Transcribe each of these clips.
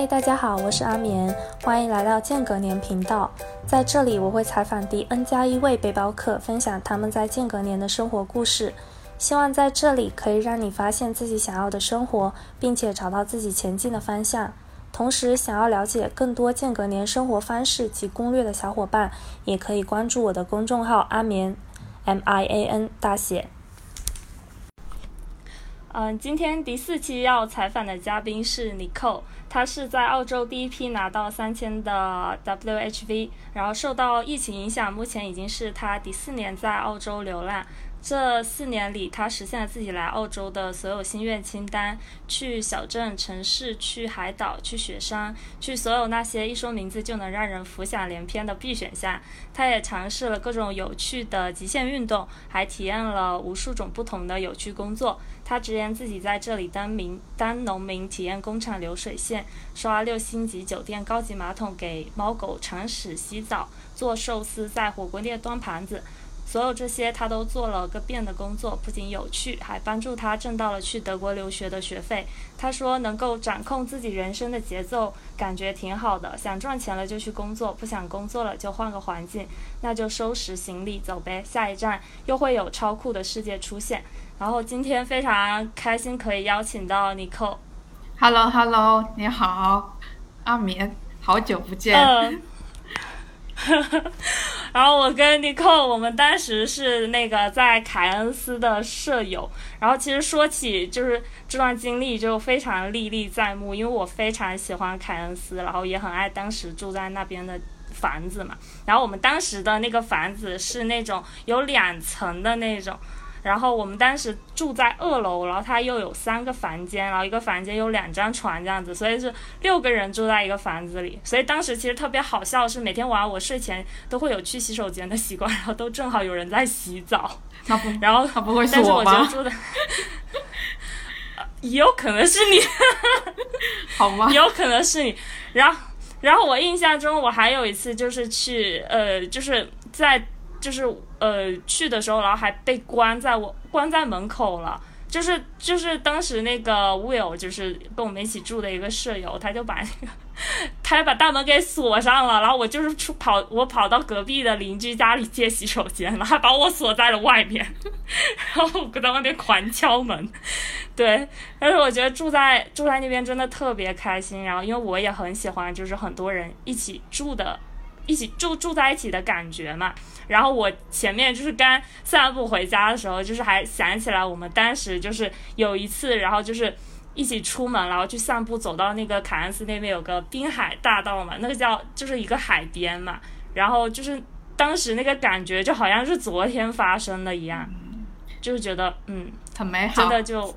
嗨，大家好，我是阿眠，欢迎来到间隔年频道。在这里，我会采访第 N 加一位背包客，分享他们在间隔年的生活故事。希望在这里可以让你发现自己想要的生活，并且找到自己前进的方向。同时，想要了解更多间隔年生活方式及攻略的小伙伴，也可以关注我的公众号阿眠，M I A N 大写。嗯，今天第四期要采访的嘉宾是 Nicole，他是在澳洲第一批拿到三千的 WHV，然后受到疫情影响，目前已经是他第四年在澳洲流浪。这四年里，他实现了自己来澳洲的所有心愿清单：去小镇、城市，去海岛，去雪山，去所有那些一说名字就能让人浮想联翩的必选项。他也尝试了各种有趣的极限运动，还体验了无数种不同的有趣工作。他直言自己在这里当民当农民，体验工厂流水线，刷六星级酒店高级马桶，给猫狗铲屎洗澡，做寿司，在火锅店端盘子。所有这些他都做了个遍的工作，不仅有趣，还帮助他挣到了去德国留学的学费。他说能够掌控自己人生的节奏，感觉挺好的。想赚钱了就去工作，不想工作了就换个环境，那就收拾行李走呗。下一站又会有超酷的世界出现。然后今天非常开心可以邀请到尼克。Hello Hello，你好，阿棉，好久不见。然后我跟尼克，我们当时是那个在凯恩斯的舍友。然后其实说起就是这段经历，就非常历历在目，因为我非常喜欢凯恩斯，然后也很爱当时住在那边的房子嘛。然后我们当时的那个房子是那种有两层的那种。然后我们当时住在二楼，然后它又有三个房间，然后一个房间有两张床这样子，所以是六个人住在一个房子里。所以当时其实特别好笑，是每天晚上我睡前都会有去洗手间的习惯，然后都正好有人在洗澡。他不，然后他不会是我吧？也有可能是你，好吗？有可能是你。然后，然后我印象中我还有一次就是去，呃，就是在。就是呃去的时候，然后还被关在我关在门口了。就是就是当时那个 Will 就是跟我们一起住的一个舍友，他就把那个他就把大门给锁上了。然后我就是出跑，我跑到隔壁的邻居家里借洗手间了，还把我锁在了外面，然后我在外面狂敲门。对，但是我觉得住在住在那边真的特别开心。然后因为我也很喜欢，就是很多人一起住的。一起住住在一起的感觉嘛，然后我前面就是刚散步回家的时候，就是还想起来我们当时就是有一次，然后就是一起出门，然后去散步，走到那个凯恩斯那边有个滨海大道嘛，那个叫就是一个海边嘛，然后就是当时那个感觉就好像是昨天发生的一样，就是觉得嗯很美好，真的就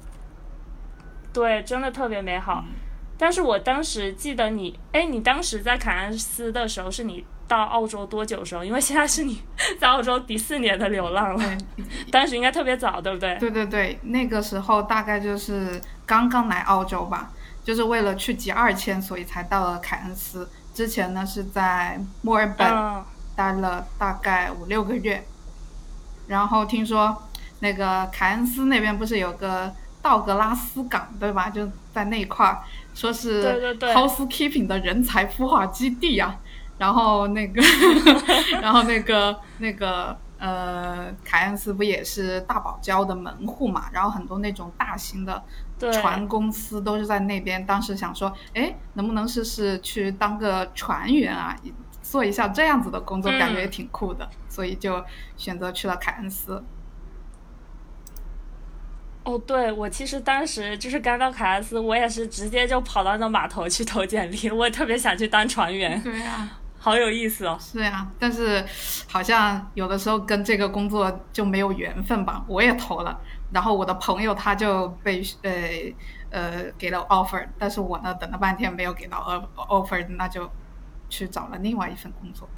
对，真的特别美好。但是我当时记得你，哎，你当时在凯恩斯的时候是你。到澳洲多久时候？因为现在是你 在澳洲第四年的流浪了，当时应该特别早，对不对？对对对，那个时候大概就是刚刚来澳洲吧，就是为了去集二千，所以才到了凯恩斯。之前呢是在墨尔本待了大概五六个月，然后听说那个凯恩斯那边不是有个道格拉斯港，对吧？就在那块儿，说是 housekeeping 的人才孵化基地呀。然后那个，然后那个那个呃，凯恩斯不也是大堡礁的门户嘛？然后很多那种大型的船公司都是在那边。当时想说，哎，能不能试试去当个船员啊？做一下这样子的工作，感觉也挺酷的，所以就选择去了凯恩斯。哦，对，我其实当时就是刚到凯恩斯，我也是直接就跑到那码头去投简历，我也特别想去当船员。对呀。好有意思哦！是呀，但是好像有的时候跟这个工作就没有缘分吧。我也投了，然后我的朋友他就被呃呃给了 offer，但是我呢等了半天没有给到 offer，那就去找了另外一份工作。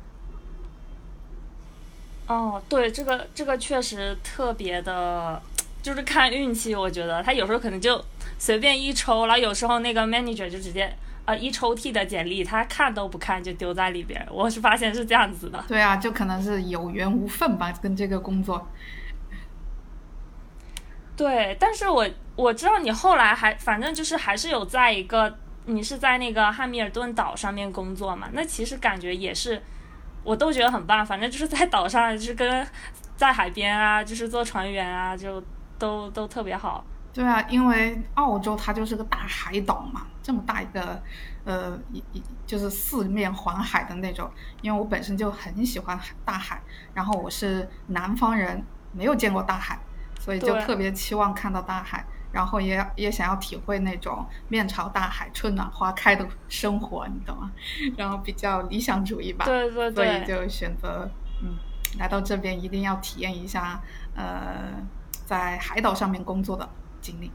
哦，对，这个这个确实特别的，就是看运气。我觉得他有时候可能就随便一抽，然后有时候那个 manager 就直接。啊！一抽屉的简历，他看都不看就丢在里边。我是发现是这样子的。对啊，就可能是有缘无分吧，跟这个工作。对，但是我我知道你后来还反正就是还是有在一个你是在那个汉密尔顿岛上面工作嘛？那其实感觉也是，我都觉得很棒。反正就是在岛上，就是跟在海边啊，就是做船员啊，就都都特别好。对啊，因为澳洲它就是个大海岛嘛，这么大一个，呃，一一就是四面环海的那种。因为我本身就很喜欢大海，然后我是南方人，没有见过大海，所以就特别期望看到大海，然后也也想要体会那种面朝大海、春暖花开的生活，你懂吗？然后比较理想主义吧，对对对，所以就选择嗯，来到这边一定要体验一下，呃，在海岛上面工作的。经历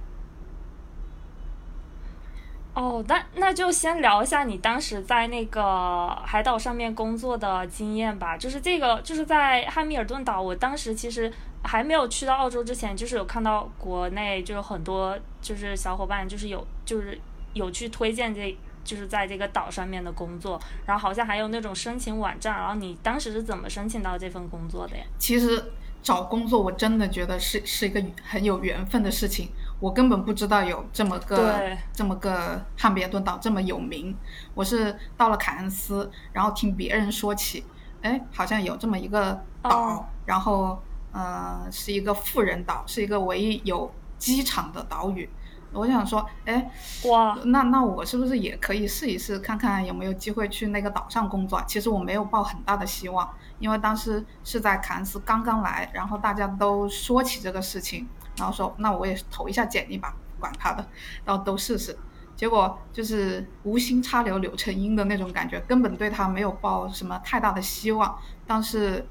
哦，那那就先聊一下你当时在那个海岛上面工作的经验吧。就是这个，就是在汉密尔顿岛，我当时其实还没有去到澳洲之前，就是有看到国内就是很多就是小伙伴，就是有就是有去推荐这，就是在这个岛上面的工作，然后好像还有那种申请网站。然后你当时是怎么申请到这份工作的呀？其实。找工作我真的觉得是是一个很有缘分的事情，我根本不知道有这么个这么个汉密尔顿岛这么有名，我是到了凯恩斯，然后听别人说起，哎，好像有这么一个岛，然后呃是一个富人岛，是一个唯一有机场的岛屿。我想说，哎，哇，那那我是不是也可以试一试，看看有没有机会去那个岛上工作？其实我没有抱很大的希望，因为当时是在凯恩斯刚刚来，然后大家都说起这个事情，然后说那我也投一下简历吧，管他的，然后都试试。结果就是无心插柳柳成荫的那种感觉，根本对他没有抱什么太大的希望。但是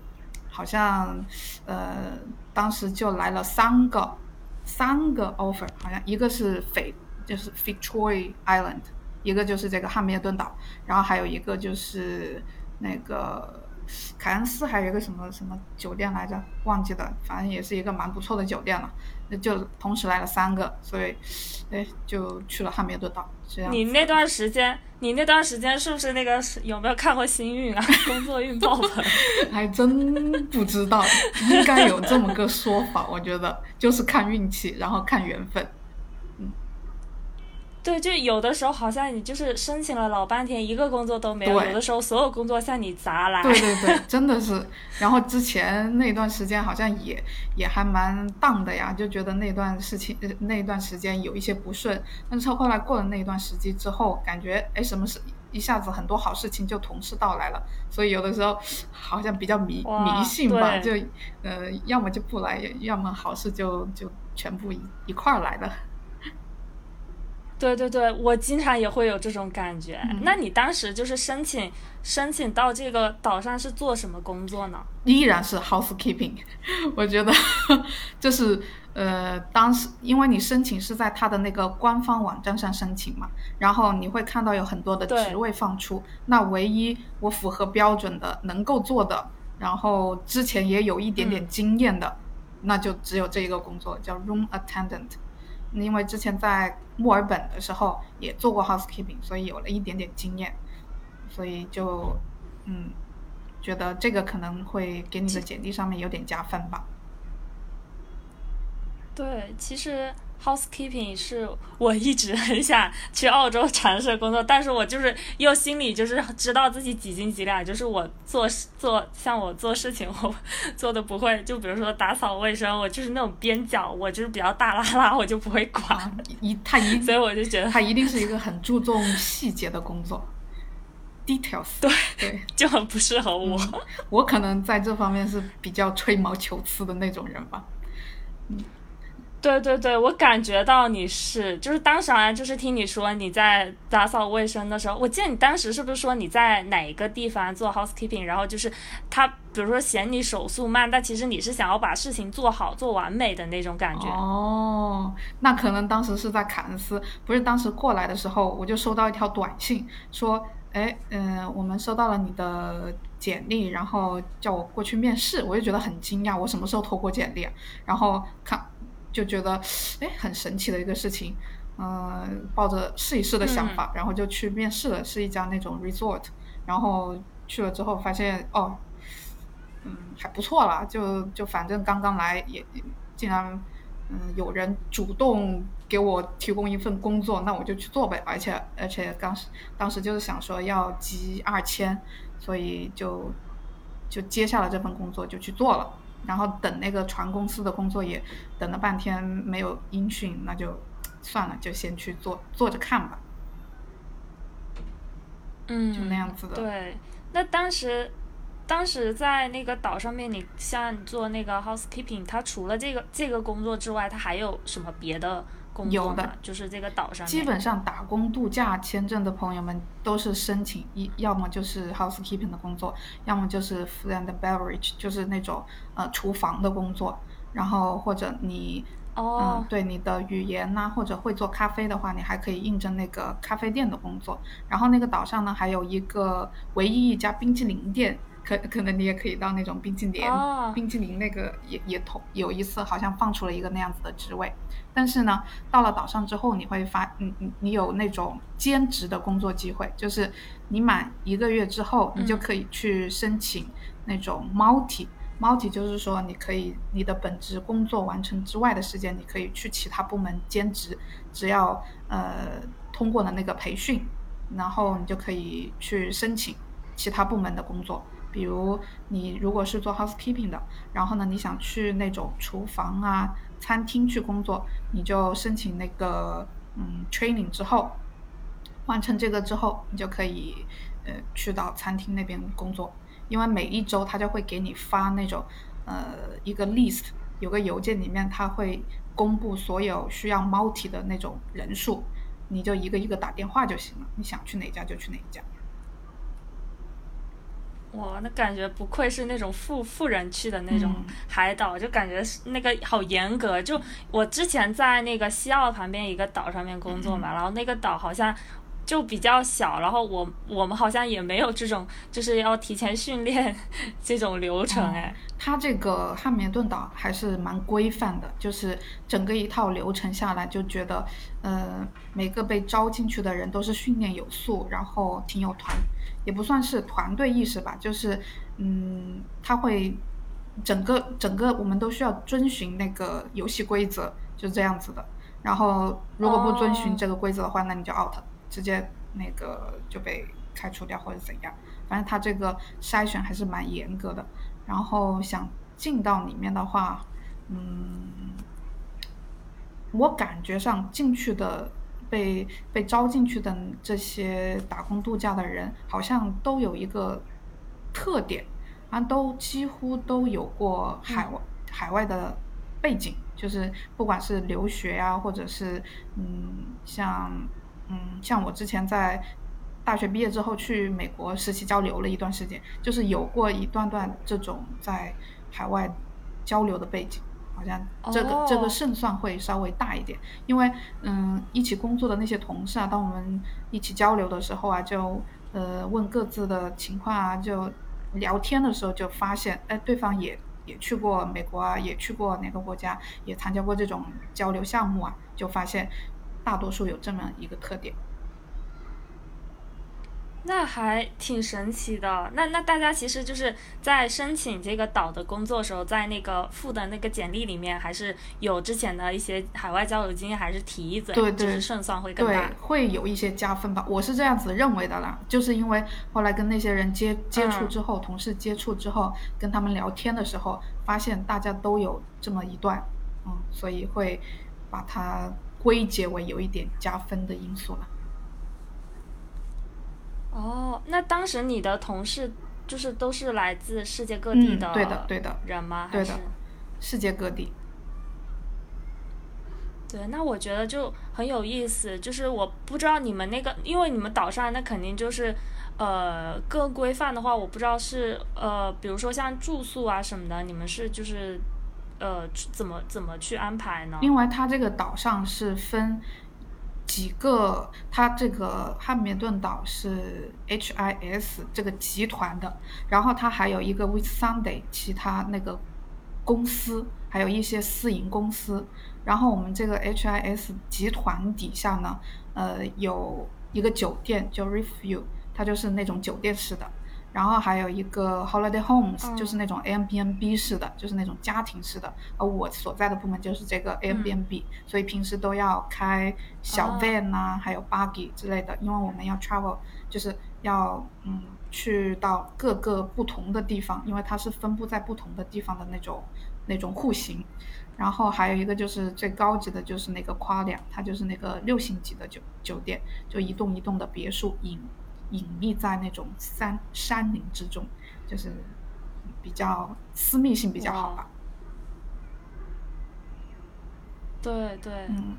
好像，呃，当时就来了三个。三个 offer 好像一个是斐就是 Victoria Island，一个就是这个汉密尔顿岛，然后还有一个就是那个凯恩斯，还有一个什么什么酒店来着，忘记了，反正也是一个蛮不错的酒店了。那就同时来了三个，所以哎就去了汉密尔顿岛。这样。你那段时间，你那段时间是不是那个有没有看过星运啊？工作运爆棚？还真不知道，应该有这么个说法。我觉得就是看运气，然后看缘分。对，就有的时候好像你就是申请了老半天，一个工作都没有。有的时候所有工作向你砸来。对对对，真的是。然后之前那段时间好像也也还蛮荡的呀，就觉得那段事情那段时间有一些不顺。但是后来过了那一段时期之后，感觉哎，什么事一下子很多好事情就同时到来了。所以有的时候好像比较迷迷信吧，就呃，要么就不来，要么好事就就全部一一块儿来了。对对对，我经常也会有这种感觉。那你当时就是申请申请到这个岛上是做什么工作呢？依然是 housekeeping。我觉得 就是呃，当时因为你申请是在他的那个官方网站上申请嘛，然后你会看到有很多的职位放出。那唯一我符合标准的、能够做的，然后之前也有一点点经验的，那就只有这一个工作，叫 room attendant。因为之前在墨尔本的时候也做过 housekeeping，所以有了一点点经验，所以就嗯，觉得这个可能会给你的简历上面有点加分吧。对，其实。Housekeeping 是我一直很想去澳洲尝试工作，但是我就是又心里就是知道自己几斤几两，就是我做做像我做事情我做的不会，就比如说打扫卫生，我就是那种边角，我就是比较大拉拉，我就不会管。一 他一，所以我就觉得他一定是一个很注重细节的工作，details。对对，就很不适合我。我可能在这方面是比较吹毛求疵的那种人吧。嗯。对对对，我感觉到你是，就是当时好像就是听你说你在打扫卫生的时候，我记得你当时是不是说你在哪个地方做 housekeeping，然后就是他比如说嫌你手速慢，但其实你是想要把事情做好做完美的那种感觉。哦，那可能当时是在凯恩斯，不是当时过来的时候我就收到一条短信说，哎，嗯，我们收到了你的简历，然后叫我过去面试，我就觉得很惊讶，我什么时候投过简历？然后看。就觉得哎很神奇的一个事情，嗯，抱着试一试的想法，然后就去面试了，是一家那种 resort，然后去了之后发现哦，嗯还不错啦，就就反正刚刚来也竟然嗯，有人主动给我提供一份工作，那我就去做呗。而且而且当时当时就是想说要集二千，所以就就接下了这份工作就去做了。然后等那个船公司的工作也等了半天没有音讯，那就算了，就先去做做着看吧。嗯，就那样子的。对，那当时。当时在那个岛上面，你像做那个 housekeeping，它除了这个这个工作之外，它还有什么别的工作吗？就是这个岛上。基本上打工度假签证的朋友们都是申请一，要么就是 housekeeping 的工作，要么就是 food and beverage，就是那种呃厨房的工作。然后或者你嗯对你的语言呐，或者会做咖啡的话，你还可以应征那个咖啡店的工作。然后那个岛上呢，还有一个唯一一家冰淇淋店。可可能你也可以到那种冰淇淋，冰淇淋那个也也同有一次好像放出了一个那样子的职位，但是呢，到了岛上之后你会发，你你你有那种兼职的工作机会，就是你满一个月之后，你就可以去申请那种 multi，multi 就是说你可以你的本职工作完成之外的时间，你可以去其他部门兼职，只要呃通过了那个培训，然后你就可以去申请其他部门的工作。比如你如果是做 housekeeping 的，然后呢，你想去那种厨房啊、餐厅去工作，你就申请那个嗯 training 之后，完成这个之后，你就可以呃去到餐厅那边工作。因为每一周他就会给你发那种呃一个 list，有个邮件里面他会公布所有需要 multi 的那种人数，你就一个一个打电话就行了。你想去哪家就去哪家。哇，那感觉不愧是那种富富人去的那种海岛，就感觉那个好严格。就我之前在那个西澳旁边一个岛上面工作嘛，然后那个岛好像就比较小，然后我我们好像也没有这种就是要提前训练这种流程哎。它这个汉密尔顿岛还是蛮规范的，就是整个一套流程下来就觉得，呃，每个被招进去的人都是训练有素，然后挺有团。也不算是团队意识吧，就是，嗯，他会整个整个我们都需要遵循那个游戏规则，就这样子的。然后如果不遵循这个规则的话，那你就 out，直接那个就被开除掉或者怎样。反正他这个筛选还是蛮严格的。然后想进到里面的话，嗯，我感觉上进去的。被被招进去的这些打工度假的人，好像都有一个特点，啊，都几乎都有过海外海外的背景，就是不管是留学呀，或者是嗯，像嗯，像我之前在大学毕业之后去美国实习交流了一段时间，就是有过一段段这种在海外交流的背景。好像这个这个胜算会稍微大一点，因为嗯，一起工作的那些同事啊，当我们一起交流的时候啊，就呃问各自的情况啊，就聊天的时候就发现，哎，对方也也去过美国啊，也去过哪个国家，也参加过这种交流项目啊，就发现大多数有这么一个特点。那还挺神奇的。那那大家其实就是在申请这个岛的工作时候，在那个附的那个简历里面，还是有之前的一些海外交流经验，还是提一嘴，就是胜算会更大。对，会有一些加分吧。我是这样子认为的啦，就是因为后来跟那些人接接触之后，同事接触之后，跟他们聊天的时候，发现大家都有这么一段，嗯，所以会把它归结为有一点加分的因素了。哦，那当时你的同事就是都是来自世界各地的，对的，对的人吗？对的，世界各地。对，那我觉得就很有意思。就是我不知道你们那个，因为你们岛上那肯定就是，呃，更规范的话，我不知道是呃，比如说像住宿啊什么的，你们是就是，呃，怎么怎么去安排呢？因为它这个岛上是分。几个，它这个汉密顿岛是 HIS 这个集团的，然后它还有一个 With Sunday 其他那个公司，还有一些私营公司。然后我们这个 HIS 集团底下呢，呃，有一个酒店叫 Reef View，它就是那种酒店式的。然后还有一个 holiday homes，就是那种 Airbnb 式的，就是那种家庭式的。而我所在的部门就是这个 Airbnb，所以平时都要开小 van 啊，还有 buggy 之类的，因为我们要 travel，就是要嗯去到各个不同的地方，因为它是分布在不同的地方的那种那种户型。然后还有一个就是最高级的，就是那个夸两，它就是那个六星级的酒酒店，就一栋一栋的别墅隐隐秘在那种山山林之中，就是比较私密性比较好吧。对对。嗯。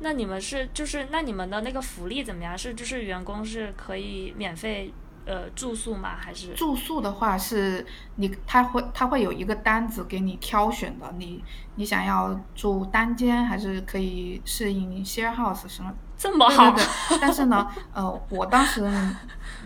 那你们是就是那你们的那个福利怎么样？是就是员工是可以免费。呃，住宿吗？还是住宿的话，是你他会他会有一个单子给你挑选的。你你想要住单间，还是可以适应 share house 什么？这么好。对对对。但是呢，呃，我当时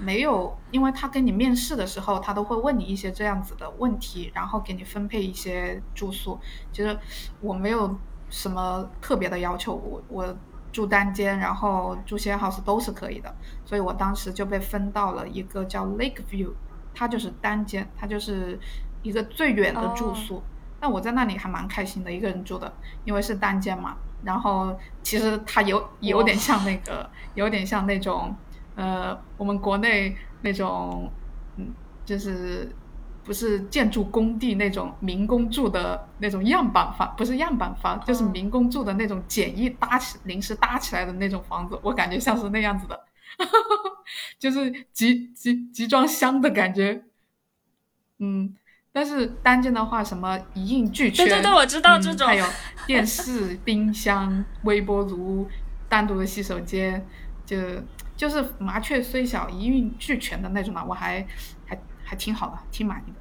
没有，因为他跟你面试的时候，他都会问你一些这样子的问题，然后给你分配一些住宿。其实我没有什么特别的要求，我我。住单间，然后住 share house 都是可以的，所以我当时就被分到了一个叫 Lake View，它就是单间，它就是一个最远的住宿。那我在那里还蛮开心的，一个人住的，因为是单间嘛。然后其实它有有点像那个，有点像那种，呃，我们国内那种，嗯，就是。不是建筑工地那种民工住的那种样板房，不是样板房，就是民工住的那种简易搭起、临时搭起来的那种房子，我感觉像是那样子的，就是集集集装箱的感觉。嗯，但是单间的话，什么一应俱全，对对对，我知道这种，还有电视、冰箱、微波炉、单独的洗手间，就就是麻雀虽小，一应俱全的那种嘛，我还。还还挺好的，挺满意的。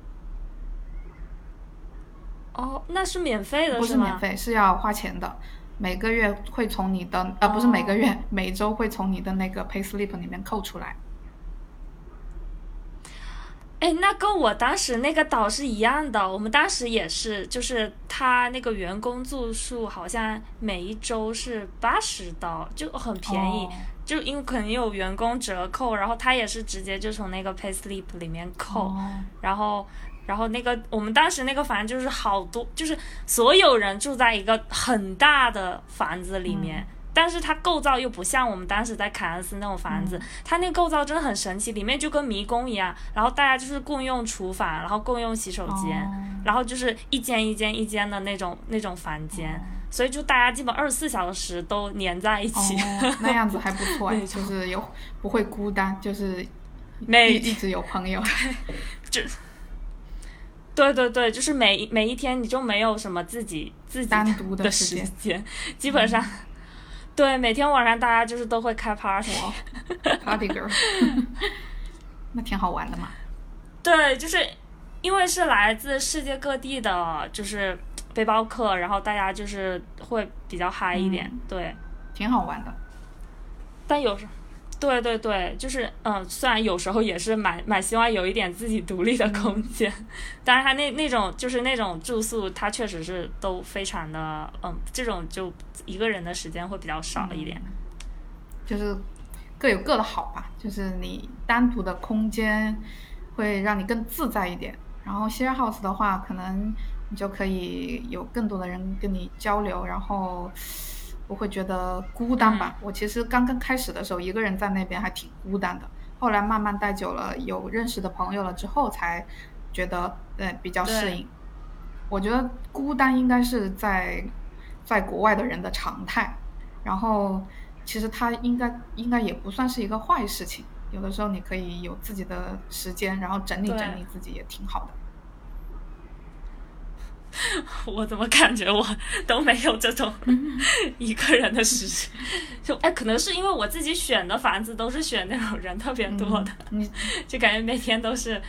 哦，那是免费的，不是免费，是要花钱的。每个月会从你的，呃，不是每个月，每周会从你的那个 pay slip 里面扣出来。哎，那跟我当时那个岛是一样的，我们当时也是，就是他那个员工住宿好像每一周是八十刀，就很便宜。就因为可能有员工折扣，然后他也是直接就从那个 pay Sleep 里面扣，然后，然后那个我们当时那个房就是好多，就是所有人住在一个很大的房子里面，但是它构造又不像我们当时在凯恩斯那种房子，它那个构造真的很神奇，里面就跟迷宫一样，然后大家就是共用厨房，然后共用洗手间，然后就是一间一间一间的那种那种房间。所以就大家基本二十四小时都黏在一起，那样子还不错 哎，就是有不会孤单，就是每一直有朋友，就对对对，就是每每一天你就没有什么自己自己单独的时间，基本上对每天晚上大家就是都会开 party，party girl，那挺好玩的嘛。对，就是因为是来自世界各地的，就是。背包客，然后大家就是会比较嗨一点，对，挺好玩的。但有时，对对对，就是嗯，虽然有时候也是蛮蛮希望有一点自己独立的空间，但是他那那种就是那种住宿，它确实是都非常的嗯，这种就一个人的时间会比较少一点。就是各有各的好吧，就是你单独的空间会让你更自在一点，然后 share house 的话可能。你就可以有更多的人跟你交流，然后不会觉得孤单吧？我其实刚刚开始的时候，一个人在那边还挺孤单的。后来慢慢待久了，有认识的朋友了之后，才觉得呃比较适应。我觉得孤单应该是在在国外的人的常态。然后其实他应该应该也不算是一个坏事情。有的时候你可以有自己的时间，然后整理整理自己也挺好的。我怎么感觉我都没有这种一个人的时间？就哎，可能是因为我自己选的房子都是选那种人特别多的，就感觉每天都是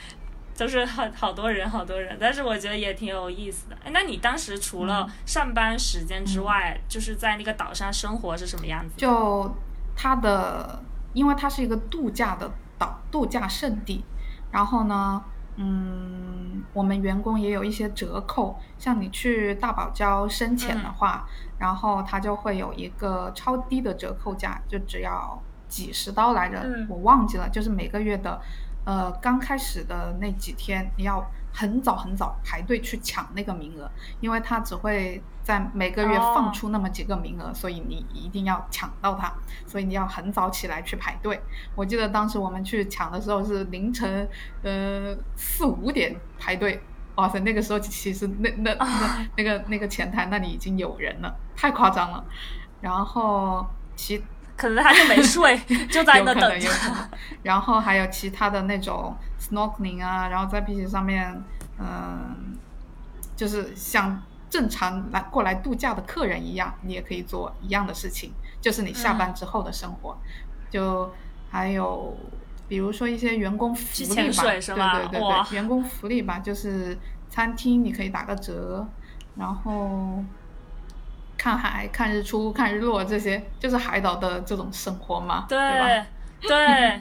都是好好多人，好多人。但是我觉得也挺有意思的。哎，那你当时除了上班时间之外，就是在那个岛上生活是什么样子？就它的，因为它是一个度假的岛，度假胜地。然后呢？嗯，我们员工也有一些折扣，像你去大堡礁深潜的话，然后它就会有一个超低的折扣价，就只要几十刀来着，我忘记了，就是每个月的，呃，刚开始的那几天你要很早很早排队去抢那个名额，因为他只会在每个月放出那么几个名额，所以你一定要抢到它，所以你要很早起来去排队。我记得当时我们去抢的时候是凌晨呃四五点排队。哇塞，那个时候其实那那那那个那个前台那里已经有人了，太夸张了。然后其可能他就没睡，就在那等着。然后还有其他的那种 snorkeling 啊，然后在碧池上面，嗯，就是像正常来过来度假的客人一样，你也可以做一样的事情，就是你下班之后的生活。就还有。比如说一些员工福利吧，对对对对，员工福利吧，就是餐厅你可以打个折，然后看海、看日出、看日落这些，就是海岛的这种生活嘛，对吧？对。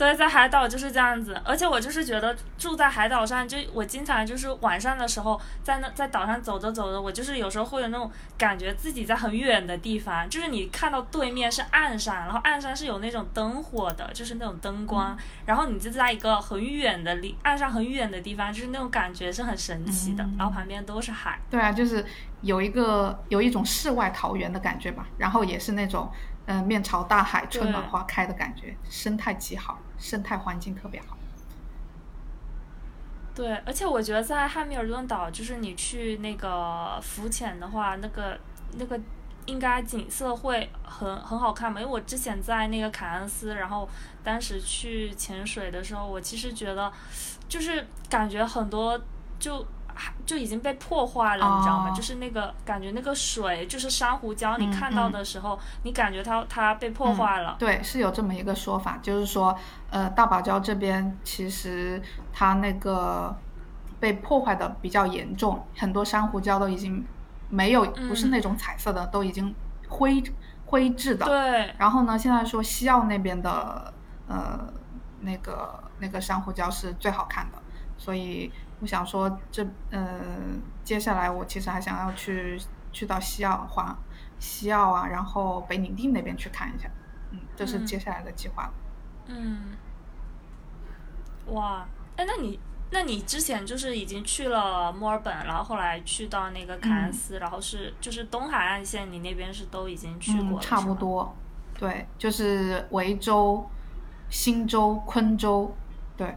对，在海岛就是这样子，而且我就是觉得住在海岛上，就我经常就是晚上的时候在那在岛上走着走着，我就是有时候会有那种感觉自己在很远的地方，就是你看到对面是岸上，然后岸上是有那种灯火的，就是那种灯光，然后你就在一个很远的离岸上很远的地方，就是那种感觉是很神奇的，然后旁边都是海。对啊，就是有一个有一种世外桃源的感觉吧，然后也是那种。嗯，面朝大海，春暖花开的感觉，生态极好，生态环境特别好。对，而且我觉得在汉密尔顿岛，就是你去那个浮潜的话，那个那个应该景色会很很好看嘛。因为我之前在那个凯恩斯，然后当时去潜水的时候，我其实觉得就是感觉很多就。就已经被破坏了，你知道吗？就是那个感觉，那个水就是珊瑚礁，你看到的时候，你感觉它它被破坏了。对，是有这么一个说法，就是说，呃，大堡礁这边其实它那个被破坏的比较严重，很多珊瑚礁都已经没有，不是那种彩色的，都已经灰灰质的。对。然后呢，现在说西澳那边的呃那个那个珊瑚礁是最好看的，所以。我想说，这呃，接下来我其实还想要去去到西澳、华西澳啊，然后北领地那边去看一下，嗯，这是接下来的计划。嗯，哇，哎，那你那你之前就是已经去了墨尔本，然后后来去到那个凯恩斯，然后是就是东海岸线，你那边是都已经去过了，差不多，对，就是维州、新州、昆州，对，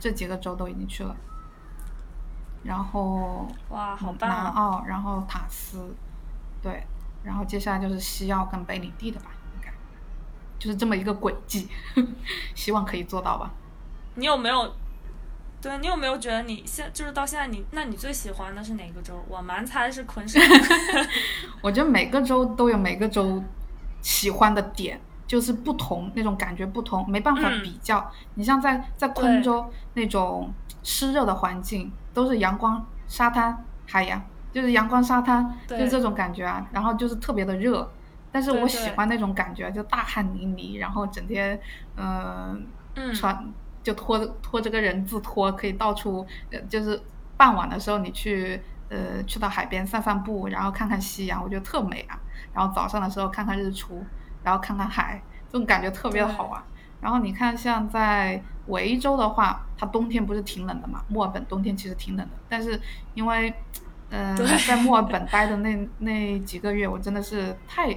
这几个州都已经去了。然后哇，好棒！南澳，然后塔斯，对，然后接下来就是西澳跟北领地的吧，应该就是这么一个轨迹，希望可以做到吧。你有没有？对你有没有觉得你现就是到现在你，那你最喜欢的是哪个州？我蛮猜是昆士兰。我觉得每个州都有每个州喜欢的点，就是不同那种感觉不同，没办法比较。你像在在昆州那种湿热的环境。都是阳光、沙滩、海洋，就是阳光、沙滩，就是这种感觉啊。然后就是特别的热，但是我喜欢那种感觉，就大汗淋漓，然后整天，嗯，穿就拖拖着个人字拖，可以到处，就是傍晚的时候你去，呃，去到海边散散步，然后看看夕阳，我觉得特美啊。然后早上的时候看看日出，然后看看海，这种感觉特别的好玩。然后你看，像在维州的话，它冬天不是挺冷的嘛？墨尔本冬天其实挺冷的，但是因为，嗯，在墨尔本待的那那几个月，我真的是太，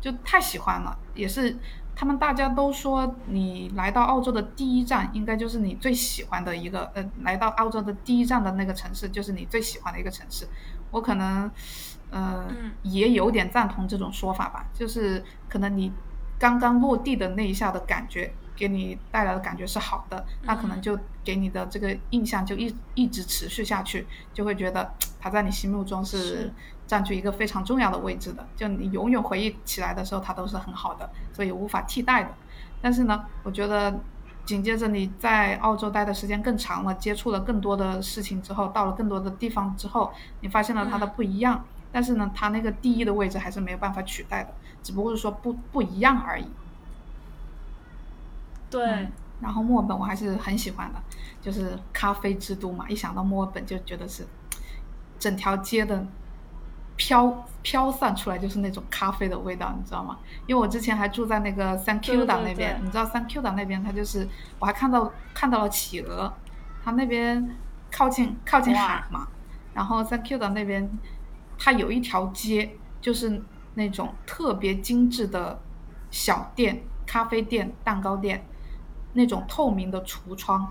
就太喜欢了。也是他们大家都说，你来到澳洲的第一站，应该就是你最喜欢的一个，呃，来到澳洲的第一站的那个城市，就是你最喜欢的一个城市。我可能，呃，也有点赞同这种说法吧，就是可能你。刚刚落地的那一下的感觉，给你带来的感觉是好的，那可能就给你的这个印象就一一直持续下去，就会觉得他在你心目中是占据一个非常重要的位置的，就你永远回忆起来的时候，它都是很好的，所以无法替代的。但是呢，我觉得紧接着你在澳洲待的时间更长了，接触了更多的事情之后，到了更多的地方之后，你发现了它的不一样。但是呢，它那个第一的位置还是没有办法取代的，只不过是说不不一样而已。对。然后墨尔本我还是很喜欢的，就是咖啡之都嘛，一想到墨尔本就觉得是整条街的飘飘散出来就是那种咖啡的味道，你知道吗？因为我之前还住在那个三 Q 岛那边，你知道三 Q 岛那边它就是我还看到看到了企鹅，它那边靠近靠近海嘛，然后三 Q 岛那边它有一条街就是那种特别精致的小店、咖啡店、蛋糕店，那种透明的橱窗，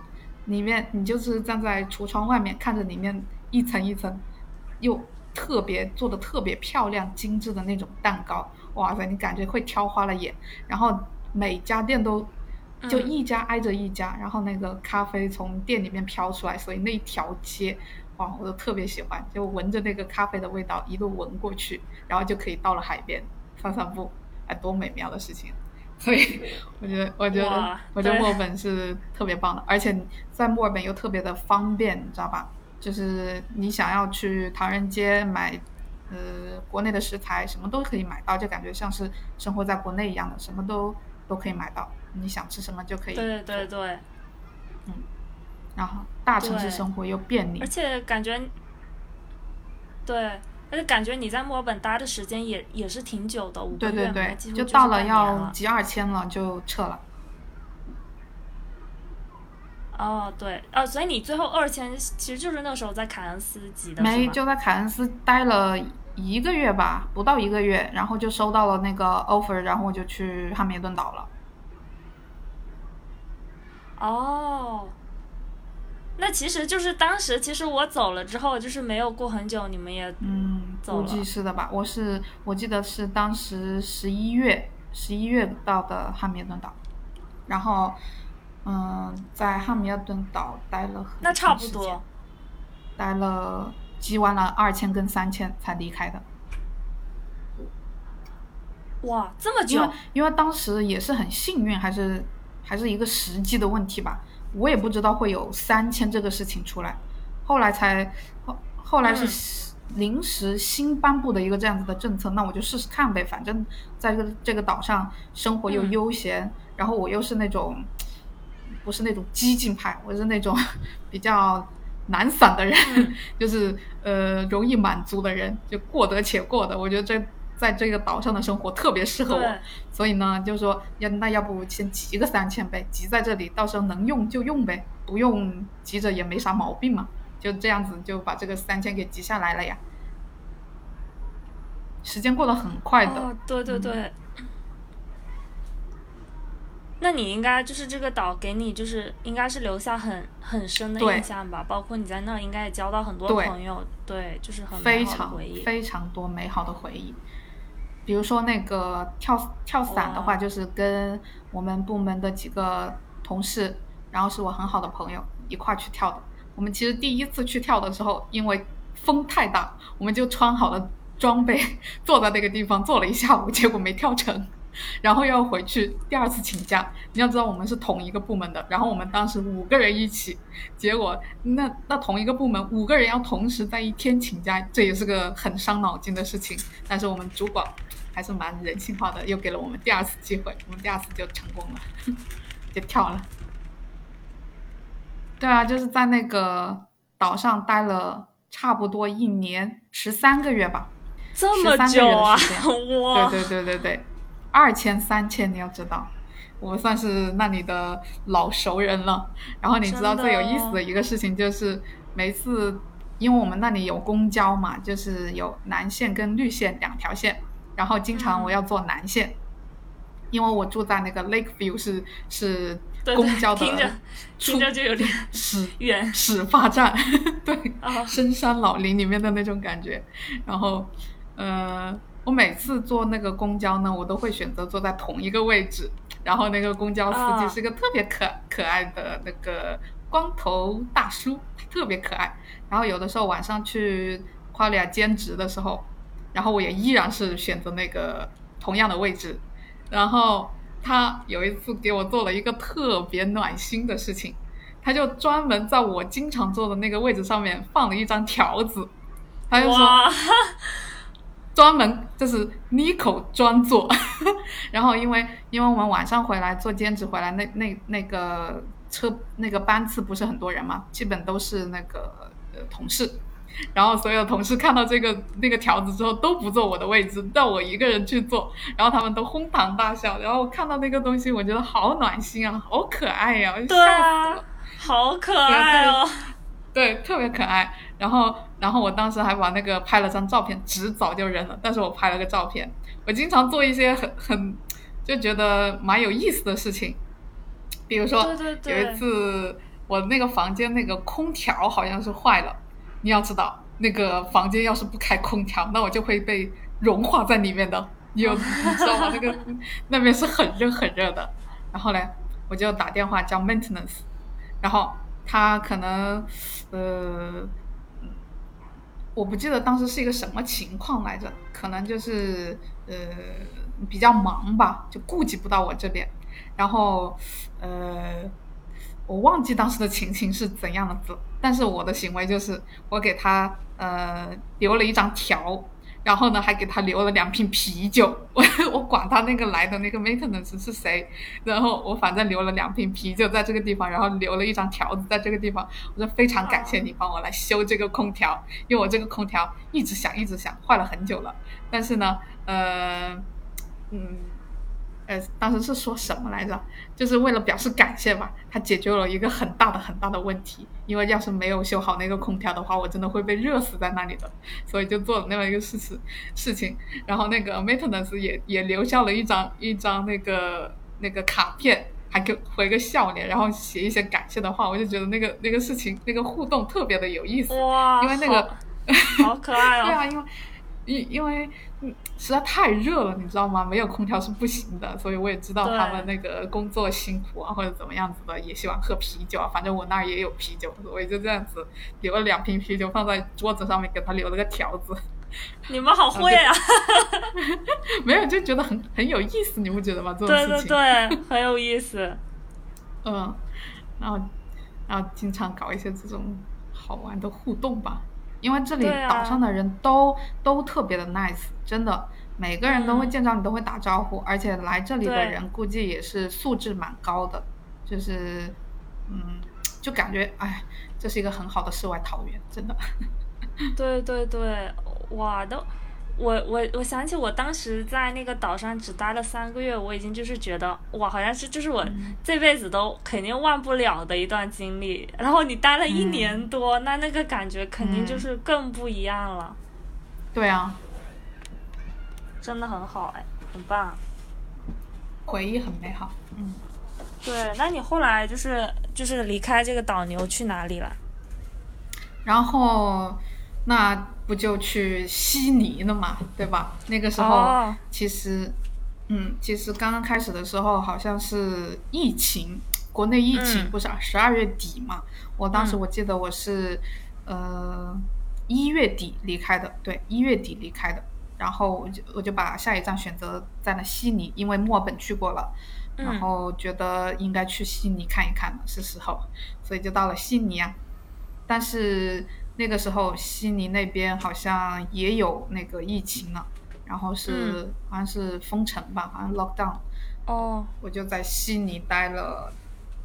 里面你就是站在橱窗外面看着里面一层一层又。特别做的特别漂亮、精致的那种蛋糕，哇塞，你感觉会挑花了眼。然后每家店都就一家挨着一家，然后那个咖啡从店里面飘出来，所以那一条街，哇，我都特别喜欢，就闻着那个咖啡的味道一路闻过去，然后就可以到了海边散散步，哎，多美妙的事情！所以 我觉得，我觉得，我觉得墨尔本是特别棒的，而且在墨尔本又特别的方便，你知道吧？就是你想要去唐人街买，呃，国内的食材，什么都可以买到，就感觉像是生活在国内一样的，什么都都可以买到。你想吃什么就可以。对对对。嗯。然后大城市生活又便利。而且感觉，对，而且感觉你在墨尔本待的时间也也是挺久的，五个月，对对就到了要集二千了就撤了。哦，对，呃，所以你最后二千其实就是那时候在凯恩斯集的，没就在凯恩斯待了一个月吧，不到一个月，然后就收到了那个 offer，然后我就去汉密尔顿岛了。哦，那其实就是当时其实我走了之后，就是没有过很久，你们也嗯，估计是的吧？我是我记得是当时十一月十一月到的汉密尔顿岛，然后。嗯，在汉密尔顿岛待了很那差不多，待了集完了二千跟三千才离开的。哇，这么久！因为因为当时也是很幸运，还是还是一个时机的问题吧。我也不知道会有三千这个事情出来，后来才后后来是临时新颁布的一个这样子的政策，那我就试试看呗。反正在这个这个岛上生活又悠闲，然后我又是那种。不是那种激进派，我是那种 比较懒散的人，就是呃容易满足的人，就过得且过的。我觉得这在这个岛上的生活特别适合我，所以呢，就说要那要不先集个三千呗，集在这里，到时候能用就用呗，不用急着也没啥毛病嘛，就这样子就把这个三千给集下来了呀。时间过得很快的，对对对。那你应该就是这个岛给你就是应该是留下很很深的印象吧，包括你在那应该也交到很多朋友，对，就是很非常非常多美好的回忆。比如说那个跳跳伞的话，就是跟我们部门的几个同事，然后是我很好的朋友一块去跳的。我们其实第一次去跳的时候，因为风太大，我们就穿好了装备，坐在那个地方坐了一下午，结果没跳成。然后要回去第二次请假，你要知道我们是同一个部门的，然后我们当时五个人一起，结果那那同一个部门五个人要同时在一天请假，这也是个很伤脑筋的事情。但是我们主管还是蛮人性化的，又给了我们第二次机会，我们第二次就成功了，就跳了。对啊，就是在那个岛上待了差不多一年十三个月吧，这么久啊！哇，对对对对对。二千三千，你要知道，我算是那里的老熟人了。然后你知道最有意思的一个事情就是，每次因为我们那里有公交嘛，就是有南线跟绿线两条线，然后经常我要坐南线，因为我住在那个 Lakeview 是是公交的，听着听着就有点始远始发站，对，深山老林里面的那种感觉。然后，呃。我每次坐那个公交呢，我都会选择坐在同一个位置。然后那个公交司机是个特别可可爱的那个光头大叔，特别可爱。然后有的时候晚上去 Qualia 兼职的时候，然后我也依然是选择那个同样的位置。然后他有一次给我做了一个特别暖心的事情，他就专门在我经常坐的那个位置上面放了一张条子，他就说。专门就是 Nico 专坐，然后因为因为我们晚上回来做兼职回来，那那那个车那个班次不是很多人嘛，基本都是那个呃同事，然后所有同事看到这个那个条子之后都不坐我的位置，让我一个人去坐，然后他们都哄堂大笑。然后看到那个东西，我觉得好暖心啊，好可爱呀，对啊，好可爱哦，对，特别可爱。然后，然后我当时还把那个拍了张照片，纸早就扔了，但是我拍了个照片。我经常做一些很很就觉得蛮有意思的事情，比如说有一次我那个房间那个空调好像是坏了。你要知道，那个房间要是不开空调，那我就会被融化在里面的。你有你知道吗？那个那边是很热很热的。然后呢，我就打电话叫 maintenance，然后他可能呃，我不记得当时是一个什么情况来着，可能就是呃比较忙吧，就顾及不到我这边。然后呃。我忘记当时的情形是怎样的子，但是我的行为就是我给他呃留了一张条，然后呢还给他留了两瓶啤酒。我 我管他那个来的那个 maintenance 是谁，然后我反正留了两瓶啤酒在这个地方，然后留了一张条子在这个地方。我说非常感谢你帮我来修这个空调，因为我这个空调一直响一直响，坏了很久了。但是呢，呃，嗯。呃，当时是说什么来着？就是为了表示感谢吧，他解决了一个很大的很大的问题。因为要是没有修好那个空调的话，我真的会被热死在那里的。所以就做了那么一个事情事情。然后那个 maintenance 也也留下了一张一张那个那个卡片，还给回个笑脸，然后写一些感谢的话。我就觉得那个那个事情那个互动特别的有意思。哇，因为那个好可爱哦。对啊，因为。因因为实在太热了，你知道吗？没有空调是不行的，所以我也知道他们那个工作辛苦啊，或者怎么样子的，也喜欢喝啤酒啊。反正我那儿也有啤酒，我也就这样子留了两瓶啤酒放在桌子上面，给他留了个条子。你们好会啊！没有，就觉得很很有意思，你不觉得吗？这种事情对对对，很有意思。嗯，然后然后经常搞一些这种好玩的互动吧。因为这里岛上的人都都特别的 nice，真的，每个人都会见到你都会打招呼，而且来这里的人估计也是素质蛮高的，就是，嗯，就感觉哎，这是一个很好的世外桃源，真的。对对对，哇都。我我我想起我当时在那个岛上只待了三个月，我已经就是觉得哇，好像是就是我这辈子都肯定忘不了的一段经历。然后你待了一年多，那那个感觉肯定就是更不一样了。对啊，真的很好哎，很棒，回忆很美好。嗯，对，那你后来就是就是离开这个岛牛去哪里了？然后那。不就去悉尼了嘛，对吧？那个时候其实，嗯，其实刚刚开始的时候好像是疫情，国内疫情不是十二月底嘛？我当时我记得我是呃一月底离开的，对，一月底离开的。然后我就我就把下一站选择在了悉尼，因为墨尔本去过了，然后觉得应该去悉尼看一看了，是时候，所以就到了悉尼啊。但是。那个时候，悉尼那边好像也有那个疫情了，然后是好像是封城吧，好像 lock down。哦。我就在悉尼待了，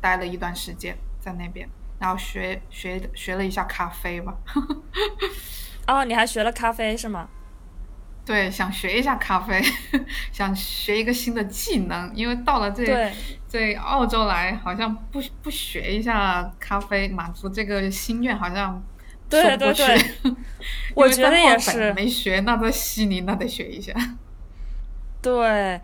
待了一段时间在那边，然后学学学了一下咖啡吧。哦，你还学了咖啡是吗？对，想学一下咖啡，想学一个新的技能，因为到了这这澳洲来，好像不不学一下咖啡，满足这个心愿，好像。对对对，我觉得也是。没学，那在悉尼那得学一下。对。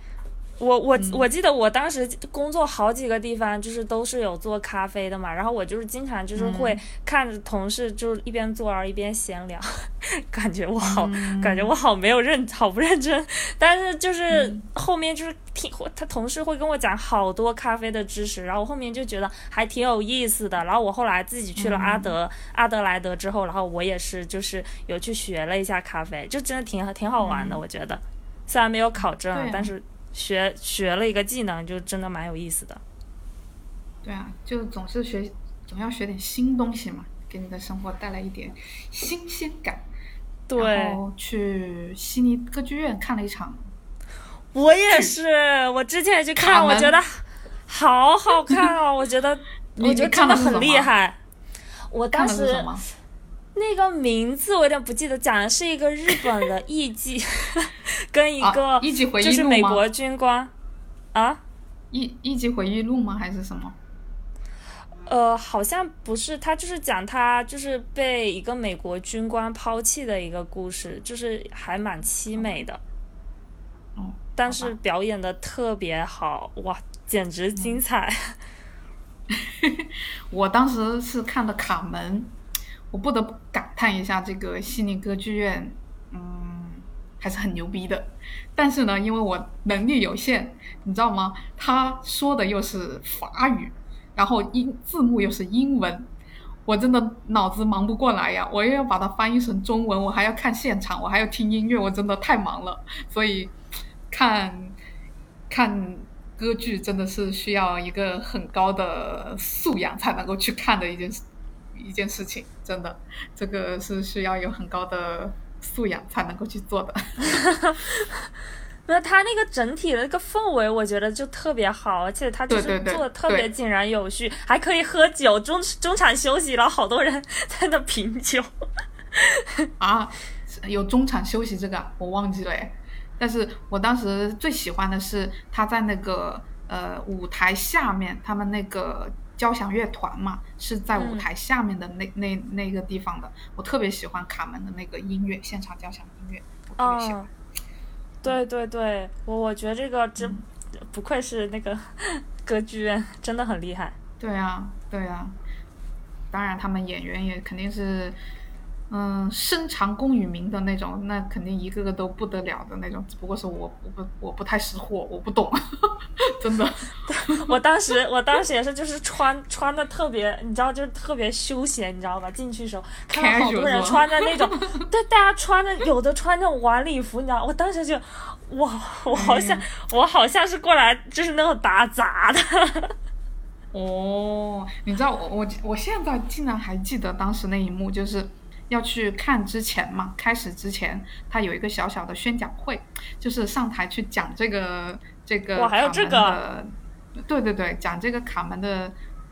我我我记得我当时工作好几个地方，就是都是有做咖啡的嘛，然后我就是经常就是会看着同事就是一边做儿一边闲聊，感觉我好感觉我好没有认好不认真，但是就是。后面就是听他同事会跟我讲好多咖啡的知识，然后后面就觉得还挺有意思的，然后我后来自己去了阿德阿德莱德之后，然后我也是就是有去学了一下咖啡，就真的挺挺好玩的，我觉得。虽然没有考证，但是。学学了一个技能，就真的蛮有意思的。对啊，就总是学，总要学点新东西嘛，给你的生活带来一点新鲜感。对。然后去悉尼歌剧院看了一场。我也是，我之前也去看，我觉得好好看哦，我觉得，我觉得看的很厉害。我当时，那个名字我有点不记得，讲的是一个日本的艺妓，跟一个就是美国军官啊，艺艺妓回忆录吗？还是什么？呃，好像不是，他就是讲他就是被一个美国军官抛弃的一个故事，就是还蛮凄美的。哦，但是表演的特别好，哇，简直精彩！我当时是看的《卡门》，我不得不感叹一下，这个悉尼歌剧院，嗯，还是很牛逼的。但是呢，因为我能力有限，你知道吗？他说的又是法语。然后英字幕又是英文，我真的脑子忙不过来呀！我又要把它翻译成中文，我还要看现场，我还要听音乐，我真的太忙了。所以看看歌剧真的是需要一个很高的素养才能够去看的一件事一件事情，真的，这个是需要有很高的素养才能够去做的。那他那个整体的那个氛围，我觉得就特别好，而且他就是做的特别井然有序，还可以喝酒，中中场休息了，好多人在那品酒。啊，有中场休息这个我忘记了哎，但是我当时最喜欢的是他在那个呃舞台下面，他们那个交响乐团嘛是在舞台下面的那那那个地方的，我特别喜欢卡门的那个音乐，现场交响音乐，我特别喜欢。对对对，我我觉得这个真不愧是那个 歌剧院，真的很厉害。对啊，对啊，当然他们演员也肯定是。嗯，深藏功与名的那种，那肯定一个个都不得了的那种。只不过是我，我不，我不太识货，我不懂，真的。我当时，我当时也是，就是穿穿的特别，你知道，就是特别休闲，你知道吧？进去的时候看到好多人穿的那种，对，大家穿的有的穿那种晚礼服，你知道，我当时就，哇，我好像，我好像是过来就是那种打杂的。哦，你知道我我我现在竟然还记得当时那一幕，就是。要去看之前嘛，开始之前他有一个小小的宣讲会，就是上台去讲这个这个哇，还有这个，对对对，讲这个卡门的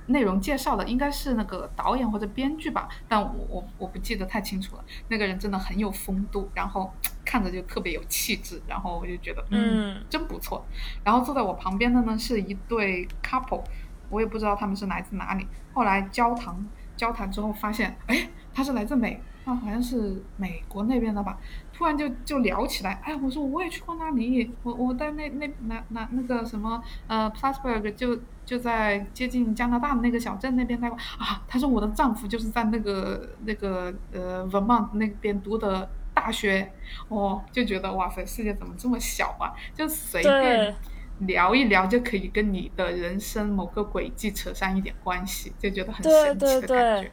内容介绍的应该是那个导演或者编剧吧，但我我我不记得太清楚了。那个人真的很有风度，然后 看着就特别有气质，然后我就觉得嗯真不错。然后坐在我旁边的呢是一对 couple，我也不知道他们是来自哪里。后来交谈交谈之后发现，哎，他是来自美。啊，好像是美国那边的吧，突然就就聊起来，哎，我说我也去过那里，我我在那那那那那个什么呃 p l a s b u r g 就就在接近加拿大的那个小镇那边待过啊。他说我的丈夫就是在那个那个呃 Vermont 那边读的大学，哦，就觉得哇塞，世界怎么这么小啊？就随便聊一聊就可以跟你的人生某个轨迹扯上一点关系，就觉得很神奇的感觉。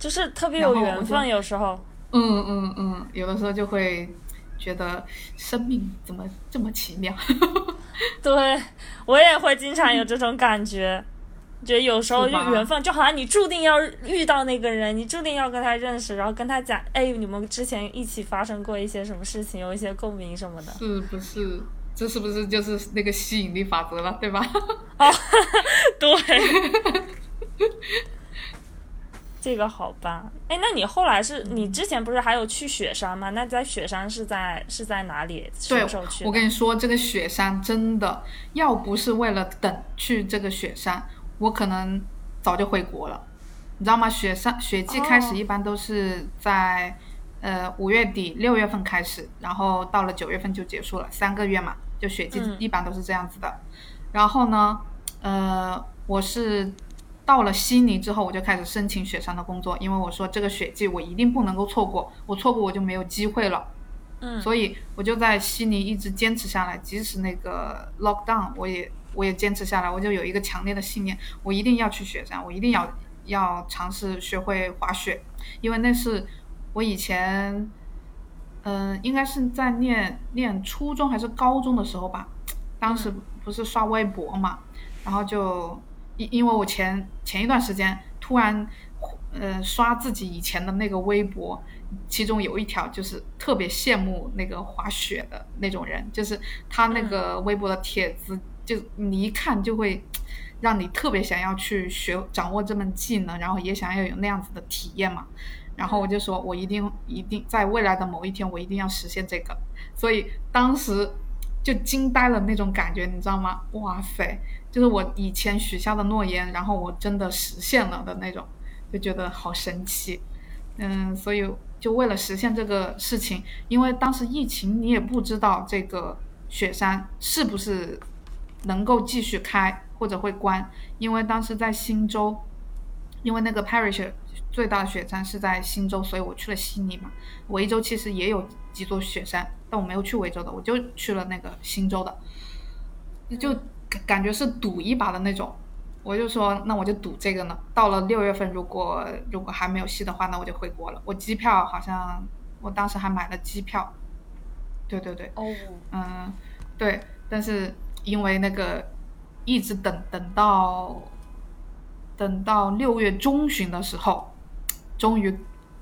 就是特别有缘分，有时候。嗯嗯嗯，有的时候就会觉得生命怎么这么奇妙。对，我也会经常有这种感觉，觉得有时候就缘分，就好像你注定要遇到那个人，你注定要跟他认识，然后跟他讲，哎，你们之前一起发生过一些什么事情，有一些共鸣什么的。是不是？这是不是就是那个吸引力法则了，对吧？啊，对。这个好吧，哎，那你后来是你之前不是还有去雪山吗？那在雪山是在是在哪里？什么时候去？我跟你说，这个雪山真的，要不是为了等去这个雪山，我可能早就回国了。你知道吗？雪山雪季开始一般都是在呃五月底六月份开始，然后到了九月份就结束了，三个月嘛，就雪季一般都是这样子的。然后呢，呃，我是。到了悉尼之后，我就开始申请雪山的工作，因为我说这个雪季我一定不能够错过，我错过我就没有机会了。嗯，所以我就在悉尼一直坚持下来，即使那个 lockdown，我也我也坚持下来，我就有一个强烈的信念，我一定要去雪山，我一定要要尝试学会滑雪，因为那是我以前，嗯，应该是在念念初中还是高中的时候吧，当时不是刷微博嘛，然后就。因因为我前前一段时间突然，呃，刷自己以前的那个微博，其中有一条就是特别羡慕那个滑雪的那种人，就是他那个微博的帖子，就你一看就会让你特别想要去学掌握这门技能，然后也想要有那样子的体验嘛。然后我就说，我一定一定在未来的某一天，我一定要实现这个。所以当时就惊呆了那种感觉，你知道吗？哇塞，就是我以前许下的诺言，然后我真的实现了的那种，就觉得好神奇。嗯，所以就为了实现这个事情，因为当时疫情，你也不知道这个雪山是不是能够继续开或者会关，因为当时在新州，因为那个 Parish 最大的雪山是在新州，所以我去了悉尼嘛。维州其实也有几座雪山，但我没有去维州的，我就去了那个新州的，就感觉是赌一把的那种。我就说，那我就赌这个呢。到了六月份，如果如果还没有戏的话，那我就回国了。我机票好像我当时还买了机票，对对对，哦，嗯，对。但是因为那个一直等等到等到六月中旬的时候，终于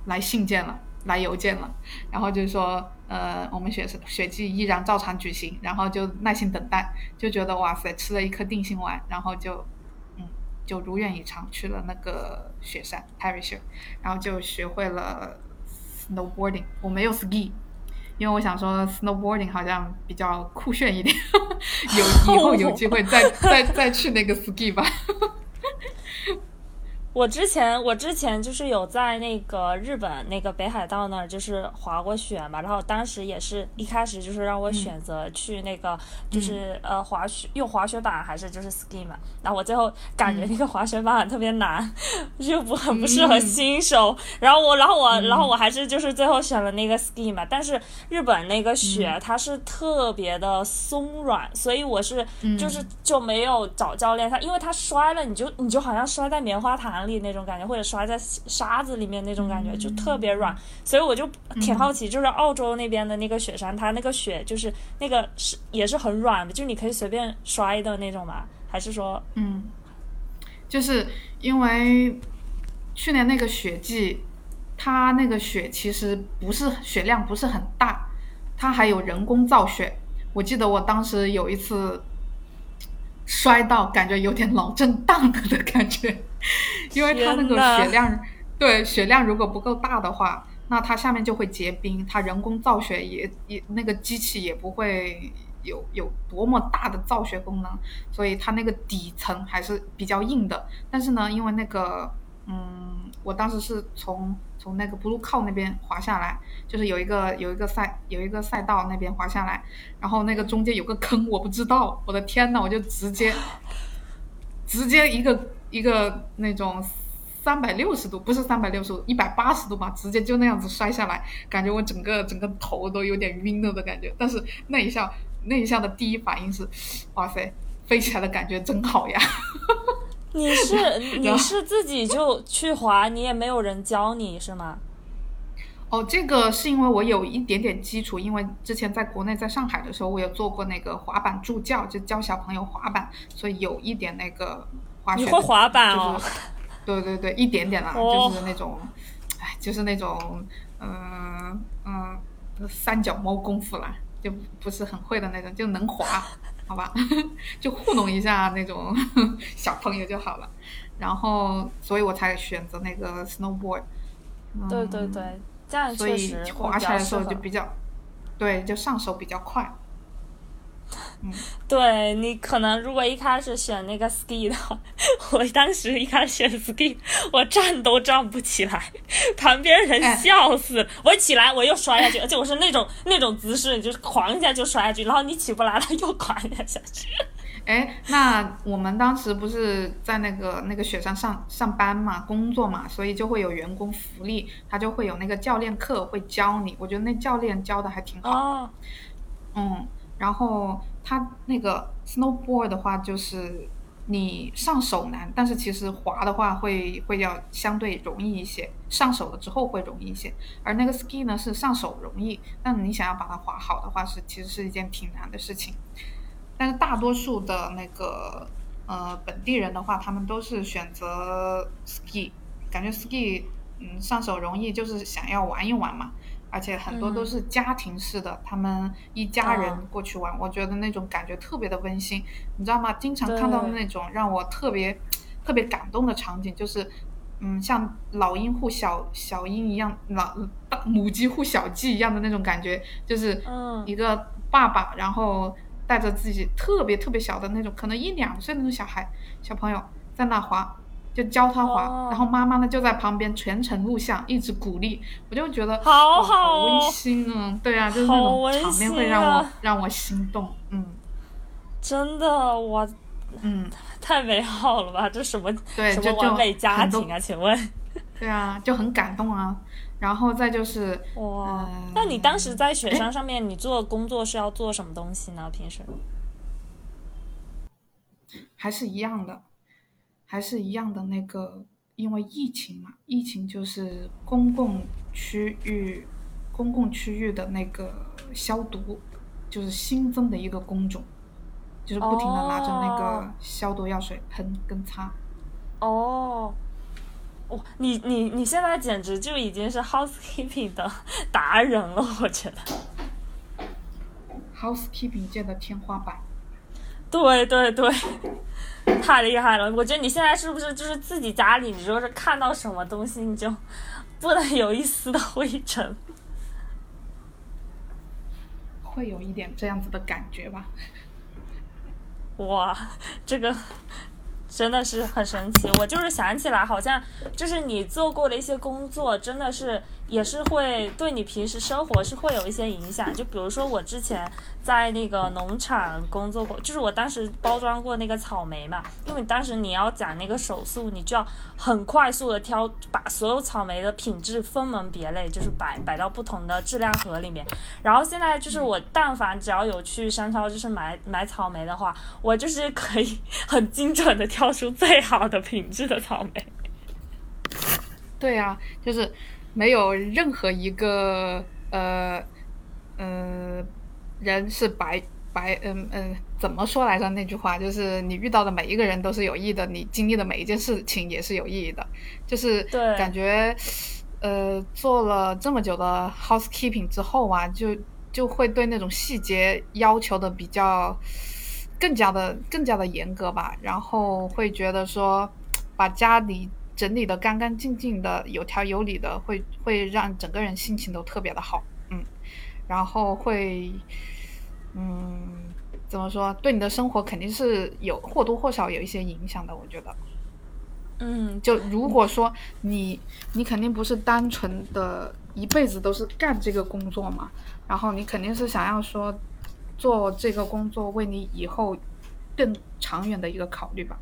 来信件了，来邮件了，然后就是说，呃，我们雪雪季依然照常举行，然后就耐心等待，就觉得哇塞，吃了一颗定心丸，然后就。嗯就如愿以偿去了那个雪山 p a r i s h 然后就学会了 snowboarding。我没有 ski，因为我想说 snowboarding 好像比较酷炫一点，有以后有机会再再再去那个 ski 吧。我之前我之前就是有在那个日本那个北海道那儿就是滑过雪嘛，然后当时也是一开始就是让我选择去那个就是呃滑雪用滑雪板还是就是 ski 嘛，然后我最后感觉那个滑雪板特别难，就不很不适合新手，然后我然后我然后我还是就是最后选了那个 ski 嘛，但是日本那个雪它是特别的松软，所以我是就是就没有找教练，他因为他摔了你就你就好像摔在棉花糖。里那种感觉，或者摔在沙子里面那种感觉，就特别软，所以我就挺好奇，就是澳洲那边的那个雪山，它那个雪就是那个是也是很软的，就你可以随便摔的那种吗？还是说，嗯，就是因为去年那个雪季，它那个雪其实不是雪量不是很大，它还有人工造雪。我记得我当时有一次摔到，感觉有点脑震荡了的感觉。因为它那个血量，对血量如果不够大的话，那它下面就会结冰，它人工造雪也也那个机器也不会有有多么大的造雪功能，所以它那个底层还是比较硬的。但是呢，因为那个，嗯，我当时是从从那个 Blue Cow 那边滑下来，就是有一个有一个赛有一个赛道那边滑下来，然后那个中间有个坑，我不知道，我的天呐，我就直接直接一个。一个那种三百六十度，不是三百六十度，一百八十度吧，直接就那样子摔下来，感觉我整个整个头都有点晕了的感觉。但是那一下，那一下的第一反应是，哇塞，飞起来的感觉真好呀！你是 你是自己就去滑，你也没有人教你是吗？哦，这个是因为我有一点点基础，因为之前在国内在上海的时候，我有做过那个滑板助教，就教小朋友滑板，所以有一点那个滑雪。你会滑板哦？对对对，一点点啦，就是那种，哎，就是那种，嗯嗯，三脚猫功夫啦，就不是很会的那种，就能滑，好吧，就糊弄一下那种 小朋友就好了。然后，所以我才选择那个 snowboard。对对对，这样所以滑起来的时候就比较，对，就上手比较快。对你可能如果一开始选那个 ski 的话，我当时一开始选 ski，我站都站不起来，旁边人笑死。我起来我又摔下去，而且我是那种那种姿势，就是狂一下就摔下去，然后你起不来了又狂一下下去。哎，那我们当时不是在那个那个雪山上上班嘛，工作嘛，所以就会有员工福利，他就会有那个教练课会教你，我觉得那教练教的还挺好。嗯。然后它那个 snowboard 的话，就是你上手难，但是其实滑的话会会要相对容易一些，上手了之后会容易一些。而那个 ski 呢是上手容易，但你想要把它滑好的话，是其实是一件挺难的事情。但是大多数的那个呃本地人的话，他们都是选择 ski，感觉 ski 嗯上手容易，就是想要玩一玩嘛。而且很多都是家庭式的，他们一家人过去玩，我觉得那种感觉特别的温馨，你知道吗？经常看到那种让我特别特别感动的场景，就是嗯，像老鹰护小小鹰一样，老母鸡护小鸡一样的那种感觉，就是一个爸爸，然后带着自己特别特别小的那种，可能一两岁那种小孩小朋友在那滑，就教他滑，然后妈妈呢就在旁边全程录像，一直鼓励，我就觉得好好温馨啊，对啊，就是那种场面会让我让我心动，嗯，真的我。嗯，太美好了吧？这什么什么完美家庭啊？请问？对啊，就很感动啊。然后再就是哇，那你当时在雪山上面，你做工作是要做什么东西呢？平时？还是一样的，还是一样的那个，因为疫情嘛，疫情就是公共区域、公共区域的那个消毒，就是新增的一个工种。就是不停的拿着那个消毒药水喷跟擦。哦，哦，你你你现在简直就已经是 housekeeping 的达人了，我觉得。housekeeping 界的天花板。对对对，太厉害了！我觉得你现在是不是就是自己家里，你就是看到什么东西你就不能有一丝的灰尘？会有一点这样子的感觉吧。哇，这个真的是很神奇。我就是想起来，好像就是你做过的一些工作，真的是。也是会对你平时生活是会有一些影响，就比如说我之前在那个农场工作过，就是我当时包装过那个草莓嘛，因为当时你要讲那个手速，你就要很快速的挑，把所有草莓的品质分门别类，就是摆摆到不同的质量盒里面。然后现在就是我但凡只要有去商超就是买 买草莓的话，我就是可以很精准的挑出最好的品质的草莓。对呀，就是。没有任何一个呃呃人是白白嗯嗯怎么说来着？那句话就是你遇到的每一个人都是有意义的，你经历的每一件事情也是有意义的。就是感觉呃做了这么久的 housekeeping 之后啊，就就会对那种细节要求的比较更加的更加的严格吧。然后会觉得说把家里。整理的干干净净的，有条有理的，会会让整个人心情都特别的好，嗯，然后会，嗯，怎么说，对你的生活肯定是有或多或少有一些影响的，我觉得，嗯，就如果说你你肯定不是单纯的一辈子都是干这个工作嘛，然后你肯定是想要说做这个工作为你以后更长远的一个考虑吧，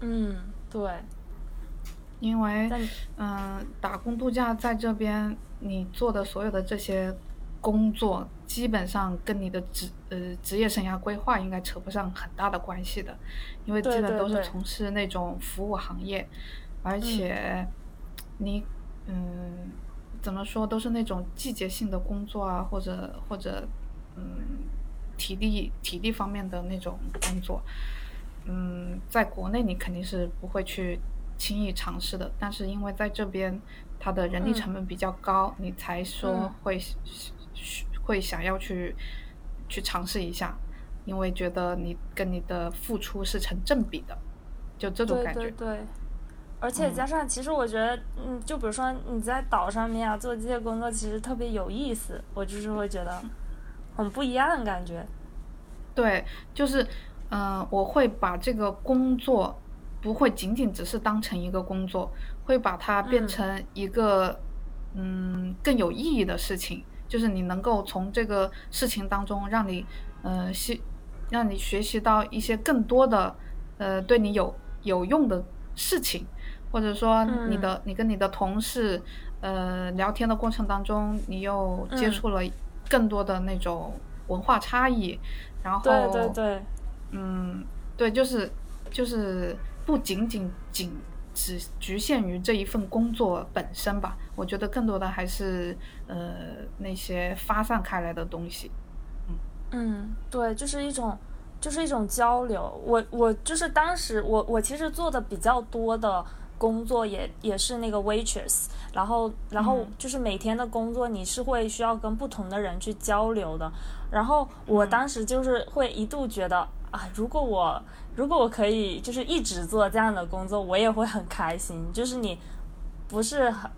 嗯，对。因为，嗯，打工度假在这边，你做的所有的这些工作，基本上跟你的职呃职业生涯规划应该扯不上很大的关系的，因为基本都是从事那种服务行业，而且，你嗯怎么说都是那种季节性的工作啊，或者或者嗯体力体力方面的那种工作，嗯，在国内你肯定是不会去。轻易尝试的，但是因为在这边，它的人力成本比较高，你才说会会想要去去尝试一下，因为觉得你跟你的付出是成正比的，就这种感觉。对对对，而且加上，其实我觉得，嗯，就比如说你在岛上面啊做这些工作，其实特别有意思，我就是会觉得很不一样的感觉。对，就是嗯，我会把这个工作。不会仅仅只是当成一个工作，会把它变成一个嗯更有意义的事情。就是你能够从这个事情当中让你呃学，让你学习到一些更多的呃对你有有用的事情，或者说你的你跟你的同事呃聊天的过程当中，你又接触了更多的那种文化差异，然后对对对，嗯对，就是就是。不仅仅仅只局限于这一份工作本身吧，我觉得更多的还是呃那些发散开来的东西。嗯嗯，对，就是一种就是一种交流。我我就是当时我我其实做的比较多的工作也也是那个 waitress，然后然后就是每天的工作你是会需要跟不同的人去交流的。然后我当时就是会一度觉得。啊，如果我如果我可以就是一直做这样的工作，我也会很开心。就是你不是很，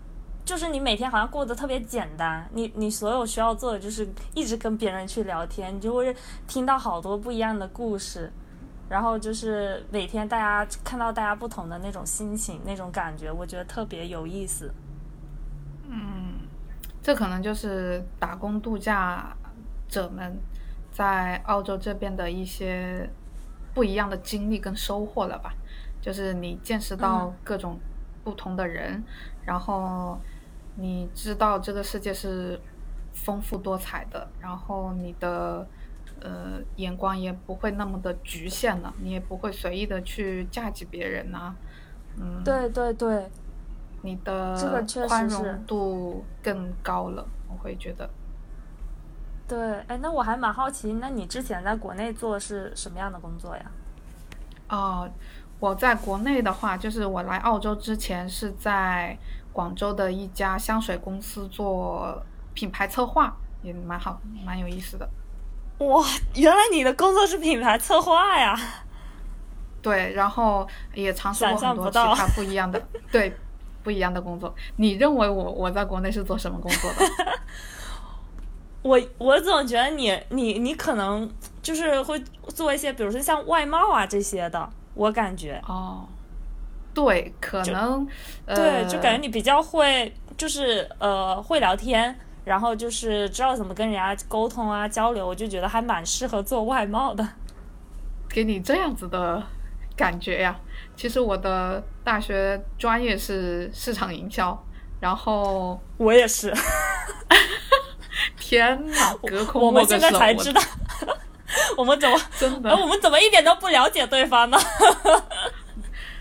就是你每天好像过得特别简单，你你所有需要做的就是一直跟别人去聊天，你就会听到好多不一样的故事，然后就是每天大家看到大家不同的那种心情那种感觉，我觉得特别有意思。嗯，这可能就是打工度假者们在澳洲这边的一些不一样的经历跟收获了吧？就是你见识到各种不同的人，然后你知道这个世界是丰富多彩的，然后你的呃眼光也不会那么的局限了，你也不会随意的去嫁接别人呐。嗯，对对对。你的宽容度更高了，我会觉得。对，哎，那我还蛮好奇，那你之前在国内做是什么样的工作呀？哦，我在国内的话，就是我来澳洲之前是在广州的一家香水公司做品牌策划，也蛮好，蛮有意思的。哇，原来你的工作是品牌策划呀？对，然后也尝试过很多其他不一样的，对。不一样的工作，你认为我我在国内是做什么工作的？我我总觉得你你你可能就是会做一些，比如说像外贸啊这些的，我感觉哦，对，可能对，就感觉你比较会，就是呃会聊天，然后就是知道怎么跟人家沟通啊交流，我就觉得还蛮适合做外贸的。给你这样子的感觉呀。其实我的大学专业是市场营销，然后我也是。天哪，隔空我们现在才知道，我们怎么 真的？我们怎么一点都不了解对方呢？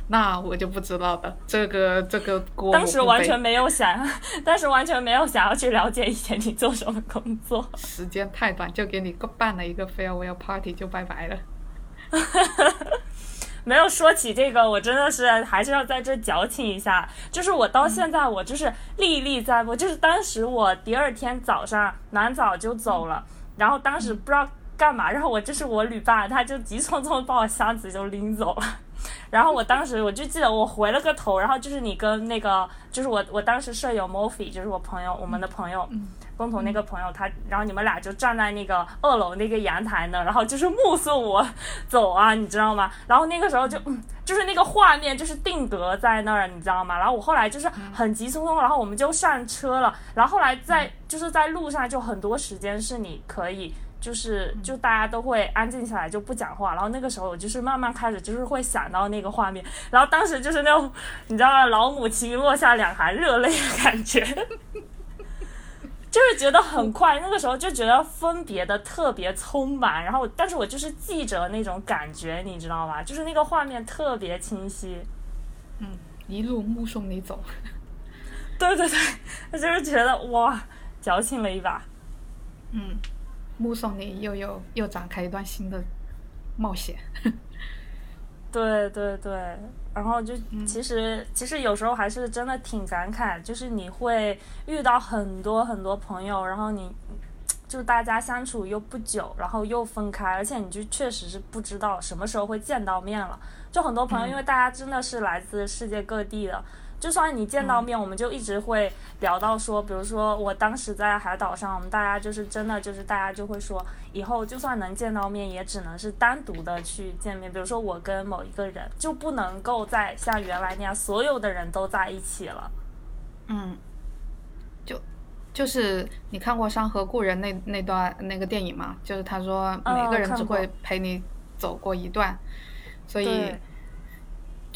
那我就不知道了，这个这个锅。当时完全没有想，当时完全没有想要去了解以前你做什么工作。时间太短，就给你办了一个 farewell party 就拜拜了。没有说起这个，我真的是还是要在这矫情一下。就是我到现在，我就是历历在目。就是当时我第二天早上蛮早就走了，然后当时不知道干嘛，然后我就是我旅伴，他就急匆匆把我箱子就拎走了。然后我当时我就记得我回了个头，然后就是你跟那个就是我我当时舍友 Mofi，就是我朋友我们的朋友。共同那个朋友，他然后你们俩就站在那个二楼那个阳台呢，然后就是目送我走啊，你知道吗？然后那个时候就嗯，就是那个画面就是定格在那儿，你知道吗？然后我后来就是很急匆匆，然后我们就上车了。然后后来在就是在路上就很多时间是你可以就是就大家都会安静下来就不讲话。然后那个时候我就是慢慢开始就是会想到那个画面，然后当时就是那种你知道老母亲落下两行热泪的感觉。就是觉得很快，那个时候就觉得分别的特别匆忙，然后但是我就是记着那种感觉，你知道吗？就是那个画面特别清晰。嗯，一路目送你走。对 对对，我就是觉得哇，矫情了一把。嗯，目送你又又又展开一段新的冒险。对 对对。然后就其实其实有时候还是真的挺感慨，就是你会遇到很多很多朋友，然后你就大家相处又不久，然后又分开，而且你就确实是不知道什么时候会见到面了。就很多朋友，因为大家真的是来自世界各地的。就算你见到面，我们就一直会聊到说，比如说我当时在海岛上，我们大家就是真的就是大家就会说，以后就算能见到面，也只能是单独的去见面。比如说我跟某一个人，就不能够再像原来那样，所有的人都在一起了。嗯，就就是你看过《山河故人》那那段那个电影吗？就是他说每个人只会陪你走过一段，所以。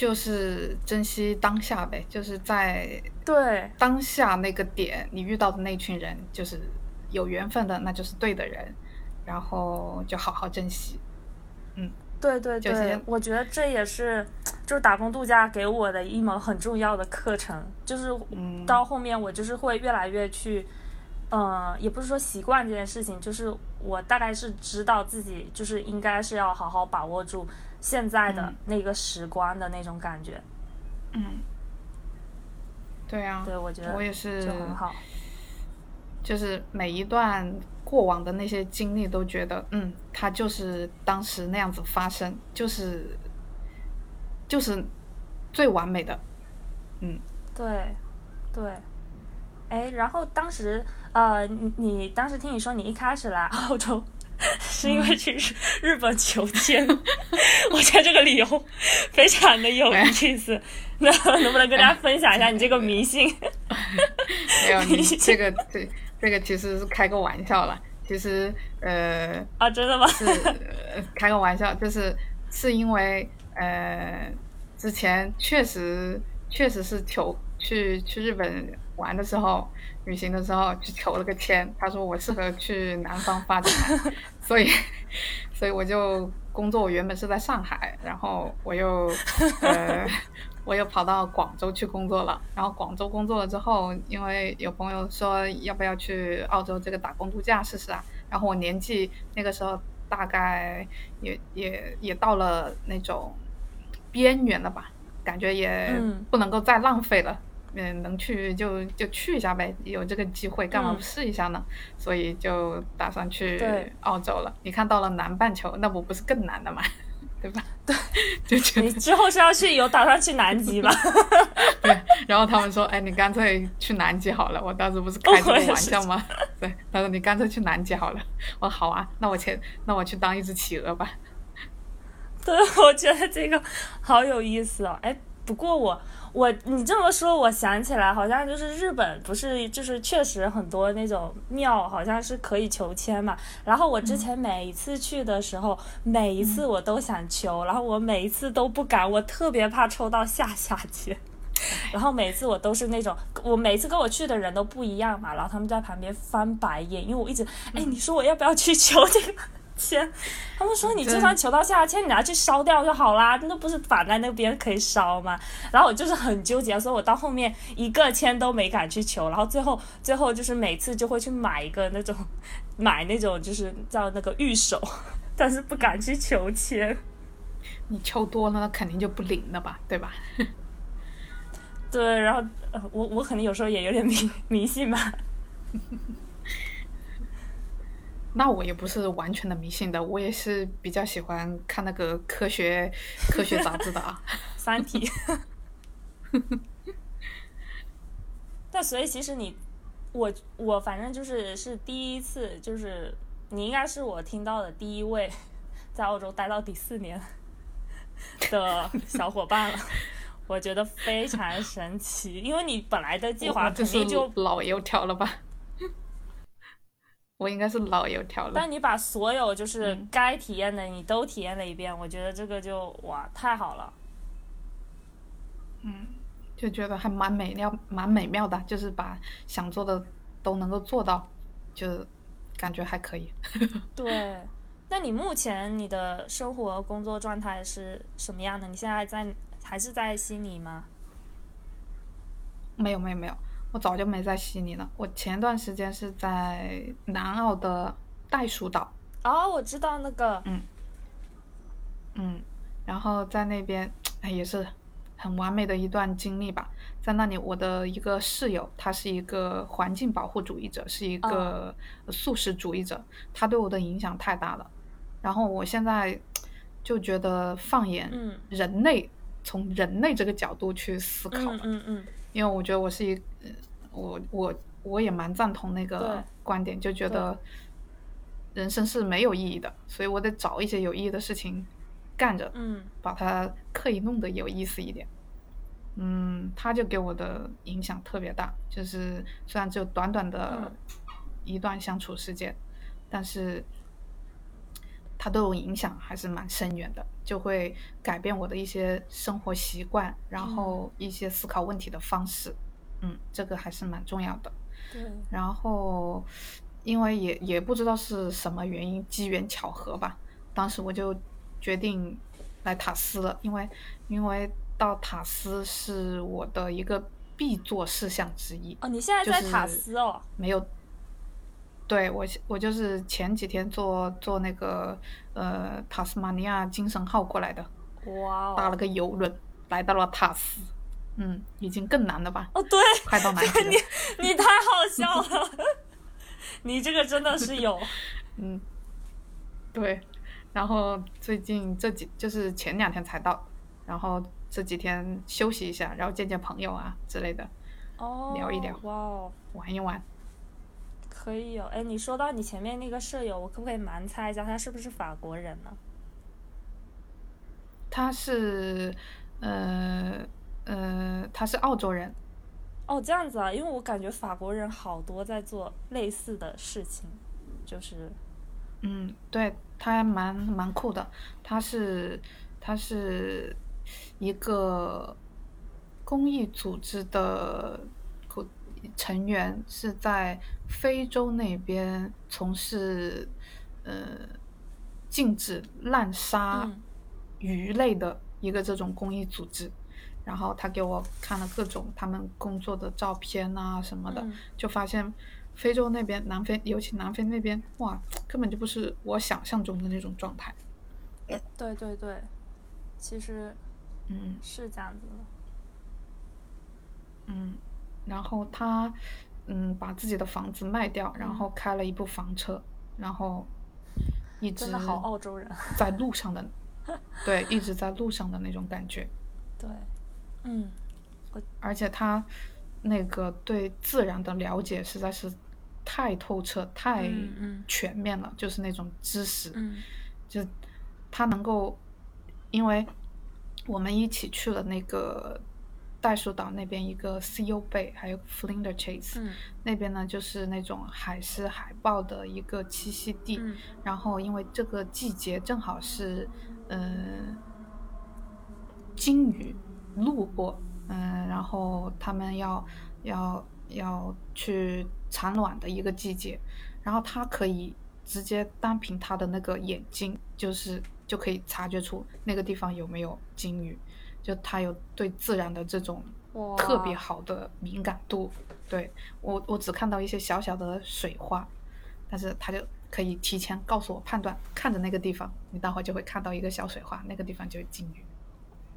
就是珍惜当下呗，就是在对当下那个点，你遇到的那群人就是有缘分的，那就是对的人，然后就好好珍惜。嗯，对对对，我觉得这也是就是打工度假给我的一门很重要的课程，就是到后面我就是会越来越去，嗯，也不是说习惯这件事情，就是我大概是知道自己就是应该是要好好把握住。现在的那个时光的那种感觉，嗯，对啊，对我觉得我也是就很好。就是每一段过往的那些经历，都觉得，嗯，它就是当时那样子发生，就是就是最完美的，嗯，对，对，哎，然后当时，呃，你你当时听你说你一开始来澳洲。是因为去日日本求签，我觉得这个理由非常的有意思。那 能不能跟大家分享一下你这个迷信？没有，你这个这这个其实是开个玩笑了。其实呃啊，真的吗？是开个玩笑，就是是因为呃之前确实确实是求去去日本玩的时候。旅行的时候去求了个签，他说我适合去南方发展，所以，所以我就工作。我原本是在上海，然后我又呃，我又跑到广州去工作了。然后广州工作了之后，因为有朋友说要不要去澳洲这个打工度假试试啊？然后我年纪那个时候大概也也也到了那种边缘了吧，感觉也不能够再浪费了。嗯，能去就就去一下呗，有这个机会干嘛不试一下呢？所以就打算去澳洲了。你看到了南半球，那不不是更难的吗？对吧？对，就你之后是要去有打算去南极吧？对。然后他们说：“哎，你干脆去南极好了。”我当时不是开这个玩笑吗？对，他说：“你干脆去南极好了。”我说：“好啊，那我去，那我去当一只企鹅吧。”对，我觉得这个好有意思哦。哎，不过我。我你这么说，我想起来，好像就是日本不是就是确实很多那种庙，好像是可以求签嘛。然后我之前每一次去的时候，每一次我都想求，然后我每一次都不敢，我特别怕抽到下下签。然后每次我都是那种，我每次跟我去的人都不一样嘛，然后他们在旁边翻白眼，因为我一直，哎，你说我要不要去求这个？签，他们说你就算求到下签，你拿去烧掉就好啦，那不是反在那边可以烧吗？然后我就是很纠结，所以我到后面一个签都没敢去求，然后最后最后就是每次就会去买一个那种，买那种就是叫那个玉手，但是不敢去求签。你求多了，那肯定就不灵了吧，对吧？对，然后我我可能有时候也有点迷迷信吧。那我也不是完全的迷信的，我也是比较喜欢看那个科学科学杂志的啊，《三体》。但所以其实你，我我反正就是是第一次，就是你应该是我听到的第一位在澳洲待到第四年的小伙伴了，我觉得非常神奇，因为你本来的计划肯定就老油条了吧。我应该是老油条了。但你把所有就是该体验的你都体验了一遍，我觉得这个就哇太好了。嗯，就觉得还蛮美妙、蛮美妙的，就是把想做的都能够做到，就感觉还可以。对，那你目前你的生活工作状态是什么样的？你现在在还是在悉尼吗？没有，没有，没有。我早就没在悉尼了，我前段时间是在南澳的袋鼠岛。哦，我知道那个。嗯。嗯，然后在那边，哎，也是很完美的一段经历吧。在那里，我的一个室友，他是一个环境保护主义者，是一个素食主义者，他对我的影响太大了。然后我现在就觉得，放眼人类，从人类这个角度去思考。嗯嗯嗯。因为我觉得我是一，我我我也蛮赞同那个观点，就觉得人生是没有意义的，所以我得找一些有意义的事情干着，嗯，把它刻意弄得有意思一点。嗯，他就给我的影响特别大，就是虽然只有短短的一段相处时间，但是他对我影响还是蛮深远的。就会改变我的一些生活习惯，然后一些思考问题的方式，嗯，这个还是蛮重要的。对。然后，因为也也不知道是什么原因，机缘巧合吧，当时我就决定来塔斯了，因为因为到塔斯是我的一个必做事项之一。哦，你现在在塔斯哦？没有。对我，我就是前几天坐坐那个呃塔斯马尼亚精神号过来的，哇，搭了个游轮来到了塔斯，嗯，已经更难了吧？哦，对，快到南极了。你你太好笑了。你这个真的是有，嗯，对。然后最近这几就是前两天才到，然后这几天休息一下，然后见见朋友啊之类的，哦，聊一聊，哇哦，玩一玩。可以有，哎，你说到你前面那个舍友，我可不可以盲猜一下，他是不是法国人呢？他是，呃，呃，他是澳洲人。哦，这样子啊，因为我感觉法国人好多在做类似的事情，就是，嗯，对他还蛮蛮酷的，他是他是一个公益组织的成员，是在非洲那边从事呃禁止滥杀。鱼类的一个这种公益组织，然后他给我看了各种他们工作的照片啊什么的，就发现非洲那边南非，尤其南非那边，哇，根本就不是我想象中的那种状态。对对对，其实，嗯，是这样子的。嗯，然后他，嗯，把自己的房子卖掉，然后开了一部房车，然后一直真的好澳洲人，在路上的。对，一直在路上的那种感觉。对，嗯，而且他那个对自然的了解实在是太透彻、太全面了，就是那种知识。嗯，就他能够，因为我们一起去了那个。袋鼠岛那边一个 Seal Bay，还有 Flinders Chase，那边呢就是那种海狮、海豹的一个栖息地。然后因为这个季节正好是，嗯，鲸鱼路过，嗯，然后他们要要要去产卵的一个季节，然后它可以直接单凭它的那个眼睛，就是就可以察觉出那个地方有没有鲸鱼。就他有对自然的这种特别好的敏感度，对我我只看到一些小小的水花，但是他就可以提前告诉我判断，看着那个地方，你待会就会看到一个小水花，那个地方就是金鱼，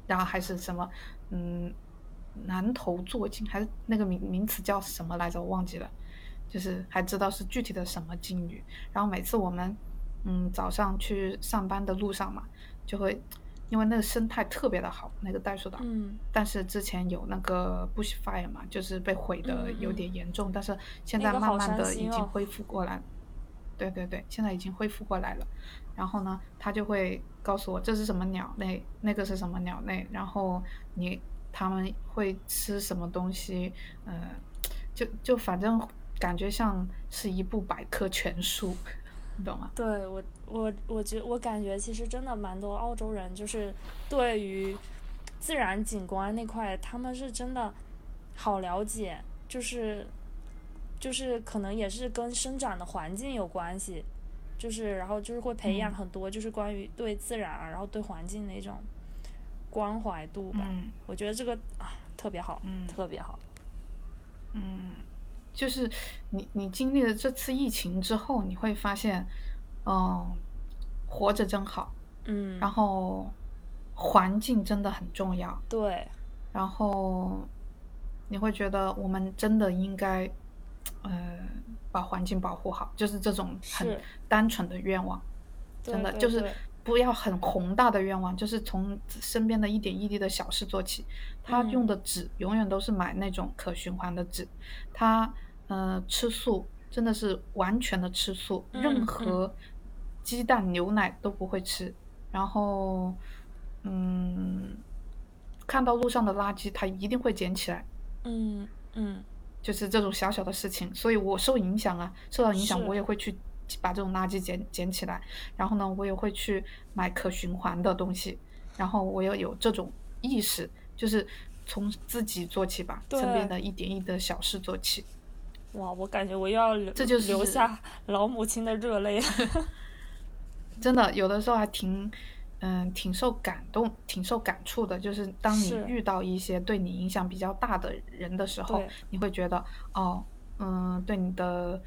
然后还是什么，嗯，南头座鲸还是那个名名词叫什么来着，我忘记了，就是还知道是具体的什么鲸鱼，然后每次我们嗯早上去上班的路上嘛，就会。因为那个生态特别的好，那个袋鼠岛。嗯。但是之前有那个 bushfire 嘛，就是被毁的有点严重，但是现在慢慢的已经恢复过来。对对对，现在已经恢复过来了。然后呢，他就会告诉我这是什么鸟类，那个是什么鸟类，然后你他们会吃什么东西，呃，就就反正感觉像是一部百科全书。你懂吗？对我，我我觉我感觉其实真的蛮多澳洲人，就是对于自然景观那块，他们是真的好了解，就是就是可能也是跟生长的环境有关系，就是然后就是会培养很多就是关于对自然啊，然后对环境那种关怀度吧。我觉得这个啊特别好，特别好。嗯。就是你，你经历了这次疫情之后，你会发现，嗯，活着真好，嗯，然后环境真的很重要，对，然后你会觉得我们真的应该，呃，把环境保护好，就是这种很单纯的愿望，真的就是不要很宏大的愿望，就是从身边的一点一滴的小事做起。他用的纸永远都是买那种可循环的纸，他。呃，吃素真的是完全的吃素，任何鸡蛋、牛奶都不会吃。然后，嗯，看到路上的垃圾，他一定会捡起来。嗯嗯，就是这种小小的事情，所以我受影响啊，受到影响，我也会去把这种垃圾捡捡起来。然后呢，我也会去买可循环的东西。然后我也有这种意识，就是从自己做起吧，身边的一点一滴的小事做起。哇，我感觉我又要流下老母亲的热泪。真的，有的时候还挺，嗯，挺受感动、挺受感触的。就是当你遇到一些对你影响比较大的人的时候，你会觉得，哦，嗯，对你的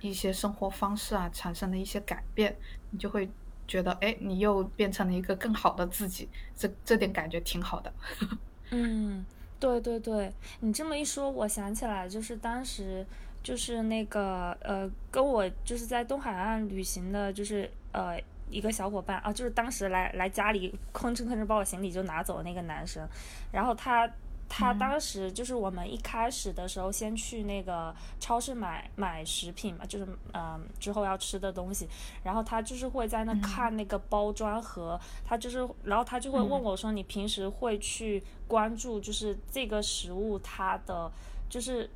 一些生活方式啊产生了一些改变，你就会觉得，哎，你又变成了一个更好的自己。这这点感觉挺好的。嗯。对对对，你这么一说，我想起来，就是当时就是那个呃，跟我就是在东海岸旅行的，就是呃一个小伙伴啊，就是当时来来家里吭哧吭哧把我行李就拿走的那个男生，然后他。他当时就是我们一开始的时候，先去那个超市买买食品嘛，就是嗯之后要吃的东西，然后他就是会在那看那个包装盒，他就是然后他就会问我说：“你平时会去关注就是这个食物它的就是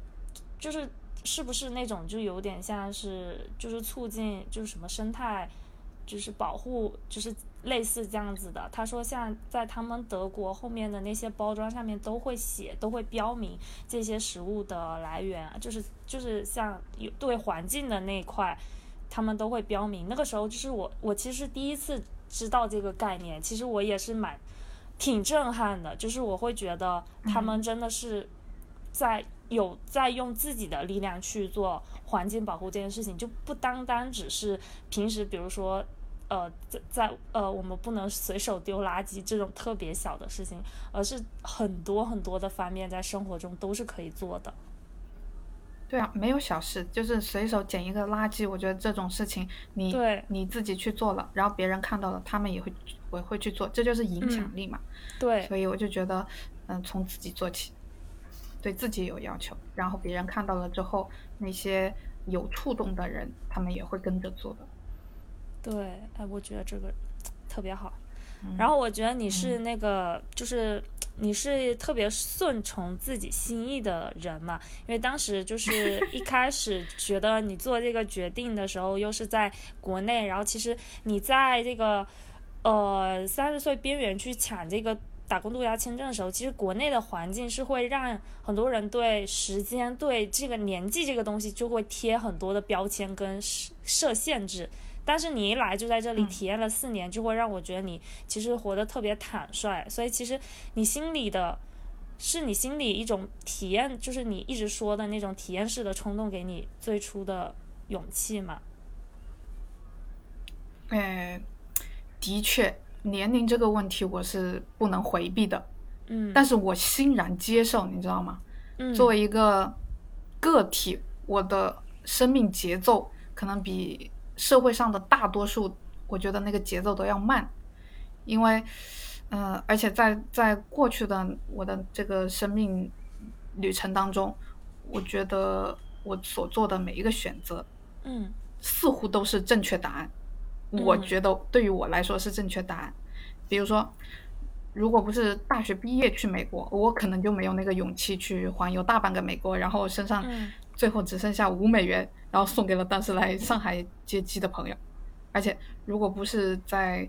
就是是不是那种就有点像是就是促进就是什么生态？”就是保护，就是类似这样子的。他说，像在他们德国后面的那些包装上面都会写，都会标明这些食物的来源，就是就是像有对环境的那一块，他们都会标明。那个时候就是我，我其实第一次知道这个概念，其实我也是蛮挺震撼的。就是我会觉得他们真的是在有在用自己的力量去做。环境保护这件事情就不单单只是平时，比如说，呃，在在呃，我们不能随手丢垃圾这种特别小的事情，而是很多很多的方面在生活中都是可以做的。对啊，没有小事，就是随手捡一个垃圾，我觉得这种事情，你你自己去做了，然后别人看到了，他们也会也会去做，这就是影响力嘛。对，所以我就觉得，嗯，从自己做起。对自己有要求，然后别人看到了之后，那些有触动的人，他们也会跟着做的。对，哎，我觉得这个特别好。然后我觉得你是那个，就是你是特别顺从自己心意的人嘛？因为当时就 是一开始觉得你做这个决定的时候，又是在国内，然后其实你在这个呃三十岁边缘去抢这个。打工度假签证的时候，其实国内的环境是会让很多人对时间、对这个年纪这个东西就会贴很多的标签跟设限制。但是你一来就在这里体验了四年，就会让我觉得你其实活得特别坦率。所以其实你心里的，是你心里一种体验，就是你一直说的那种体验式的冲动，给你最初的勇气嘛？哎，的确。年龄这个问题我是不能回避的，嗯，但是我欣然接受，你知道吗？嗯，作为一个个体，我的生命节奏可能比社会上的大多数，我觉得那个节奏都要慢，因为，呃，而且在在过去的我的这个生命旅程当中，我觉得我所做的每一个选择，嗯，似乎都是正确答案。我觉得对于我来说是正确答案。比如说，如果不是大学毕业去美国，我可能就没有那个勇气去环游大半个美国，然后身上最后只剩下五美元，然后送给了当时来上海接机的朋友。而且，如果不是在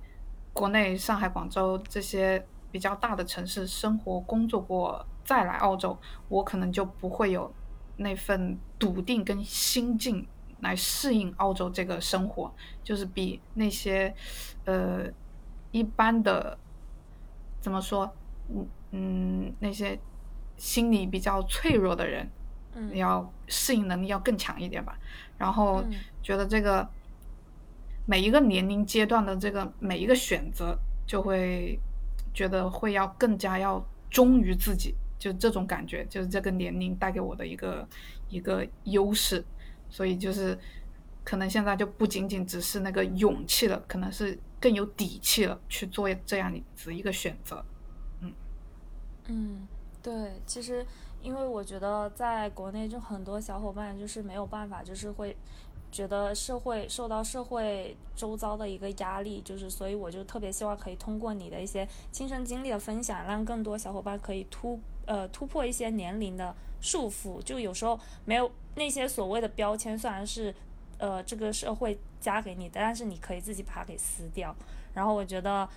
国内上海、广州这些比较大的城市生活工作过，再来澳洲，我可能就不会有那份笃定跟心境。来适应澳洲这个生活，就是比那些，呃，一般的，怎么说，嗯嗯，那些心理比较脆弱的人，要适应能力要更强一点吧。然后觉得这个每一个年龄阶段的这个每一个选择，就会觉得会要更加要忠于自己，就这种感觉，就是这个年龄带给我的一个一个优势。所以就是，可能现在就不仅仅只是那个勇气了，可能是更有底气了，去做这样子一个选择。嗯嗯，对，其实因为我觉得在国内就很多小伙伴就是没有办法，就是会觉得社会受到社会周遭的一个压力，就是所以我就特别希望可以通过你的一些亲身经历的分享，让更多小伙伴可以突呃突破一些年龄的束缚，就有时候没有。那些所谓的标签虽然是，呃，这个社会加给你的，但是你可以自己把它给撕掉。然后我觉得，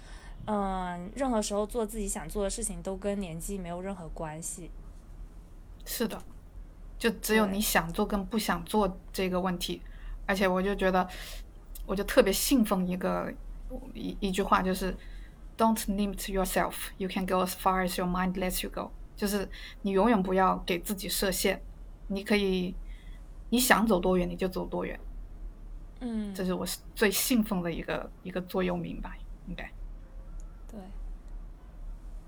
嗯，任何时候做自己想做的事情都跟年纪没有任何关系。是的，就只有你想做跟不想做这个问题。而且我就觉得，我就特别信奉一个一一句话，就是 "Don't limit yourself. You can go as far as your mind lets you go." 就是你永远不要给自己设限，你可以。你想走多远你就走多远，嗯，这是我最信奉的一个一个座右铭吧，应该。对，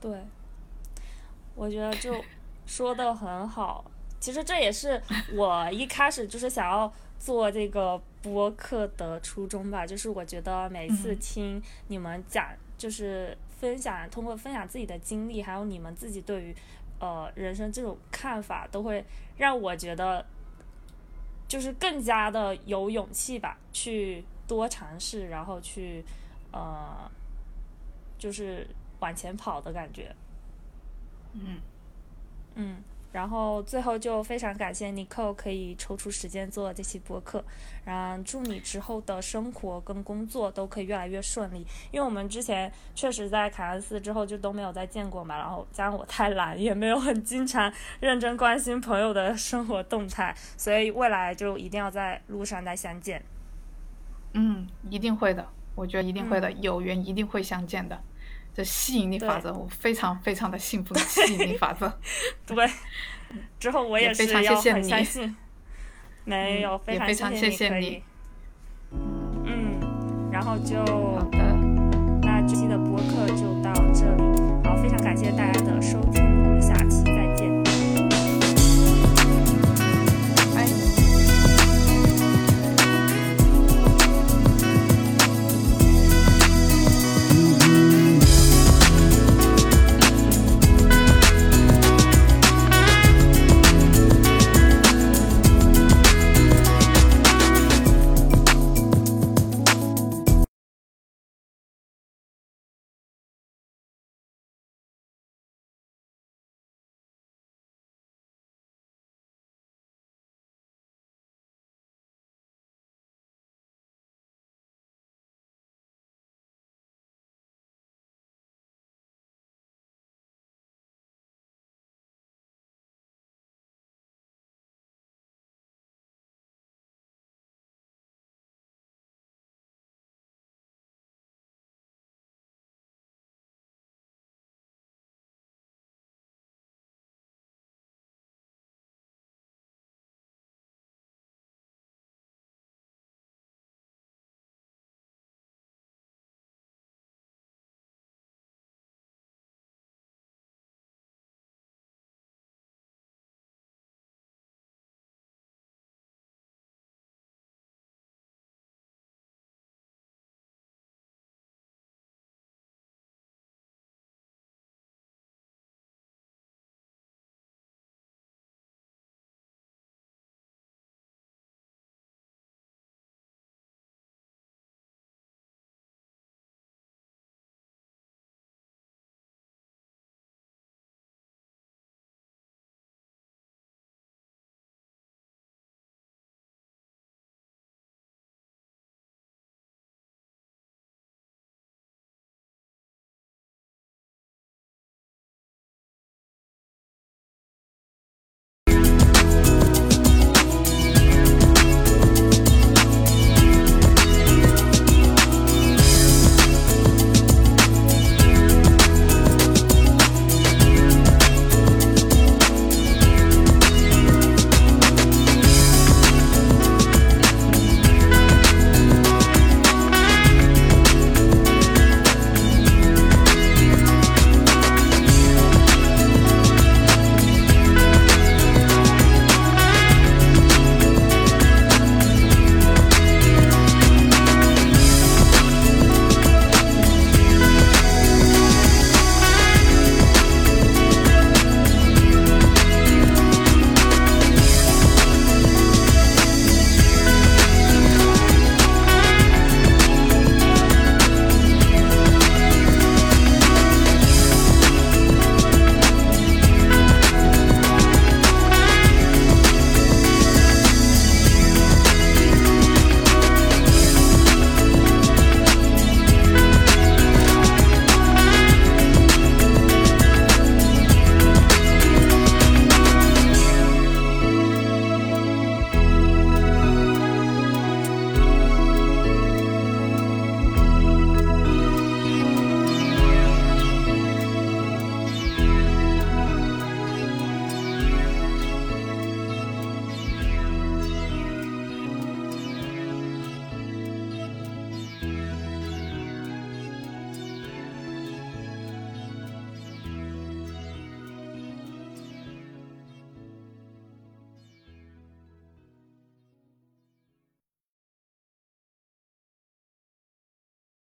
对，我觉得就 说的很好，其实这也是我一开始就是想要做这个播客的初衷吧，就是我觉得每次听你们讲，就是分享，通过分享自己的经历，还有你们自己对于呃人生这种看法，都会让我觉得就是更加的有勇气吧，去多尝试，然后去呃就是往前跑的感觉。嗯嗯。然后最后就非常感谢 Nicole 可以抽出时间做这期播客，然后祝你之后的生活跟工作都可以越来越顺利。因为我们之前确实在凯恩斯之后就都没有再见过嘛，然后加上我太懒，也没有很经常认真关心朋友的生活动态，所以未来就一定要在路上再相见。嗯，一定会的，我觉得一定会的，有缘一定会相见的。这吸引力法则，我非常非常的信服吸引力法则。对，之后我也是要很相信。没有，非常谢谢你。嗯，然后就好的，那这期的播客就到这里，然后非常感谢大家的收听。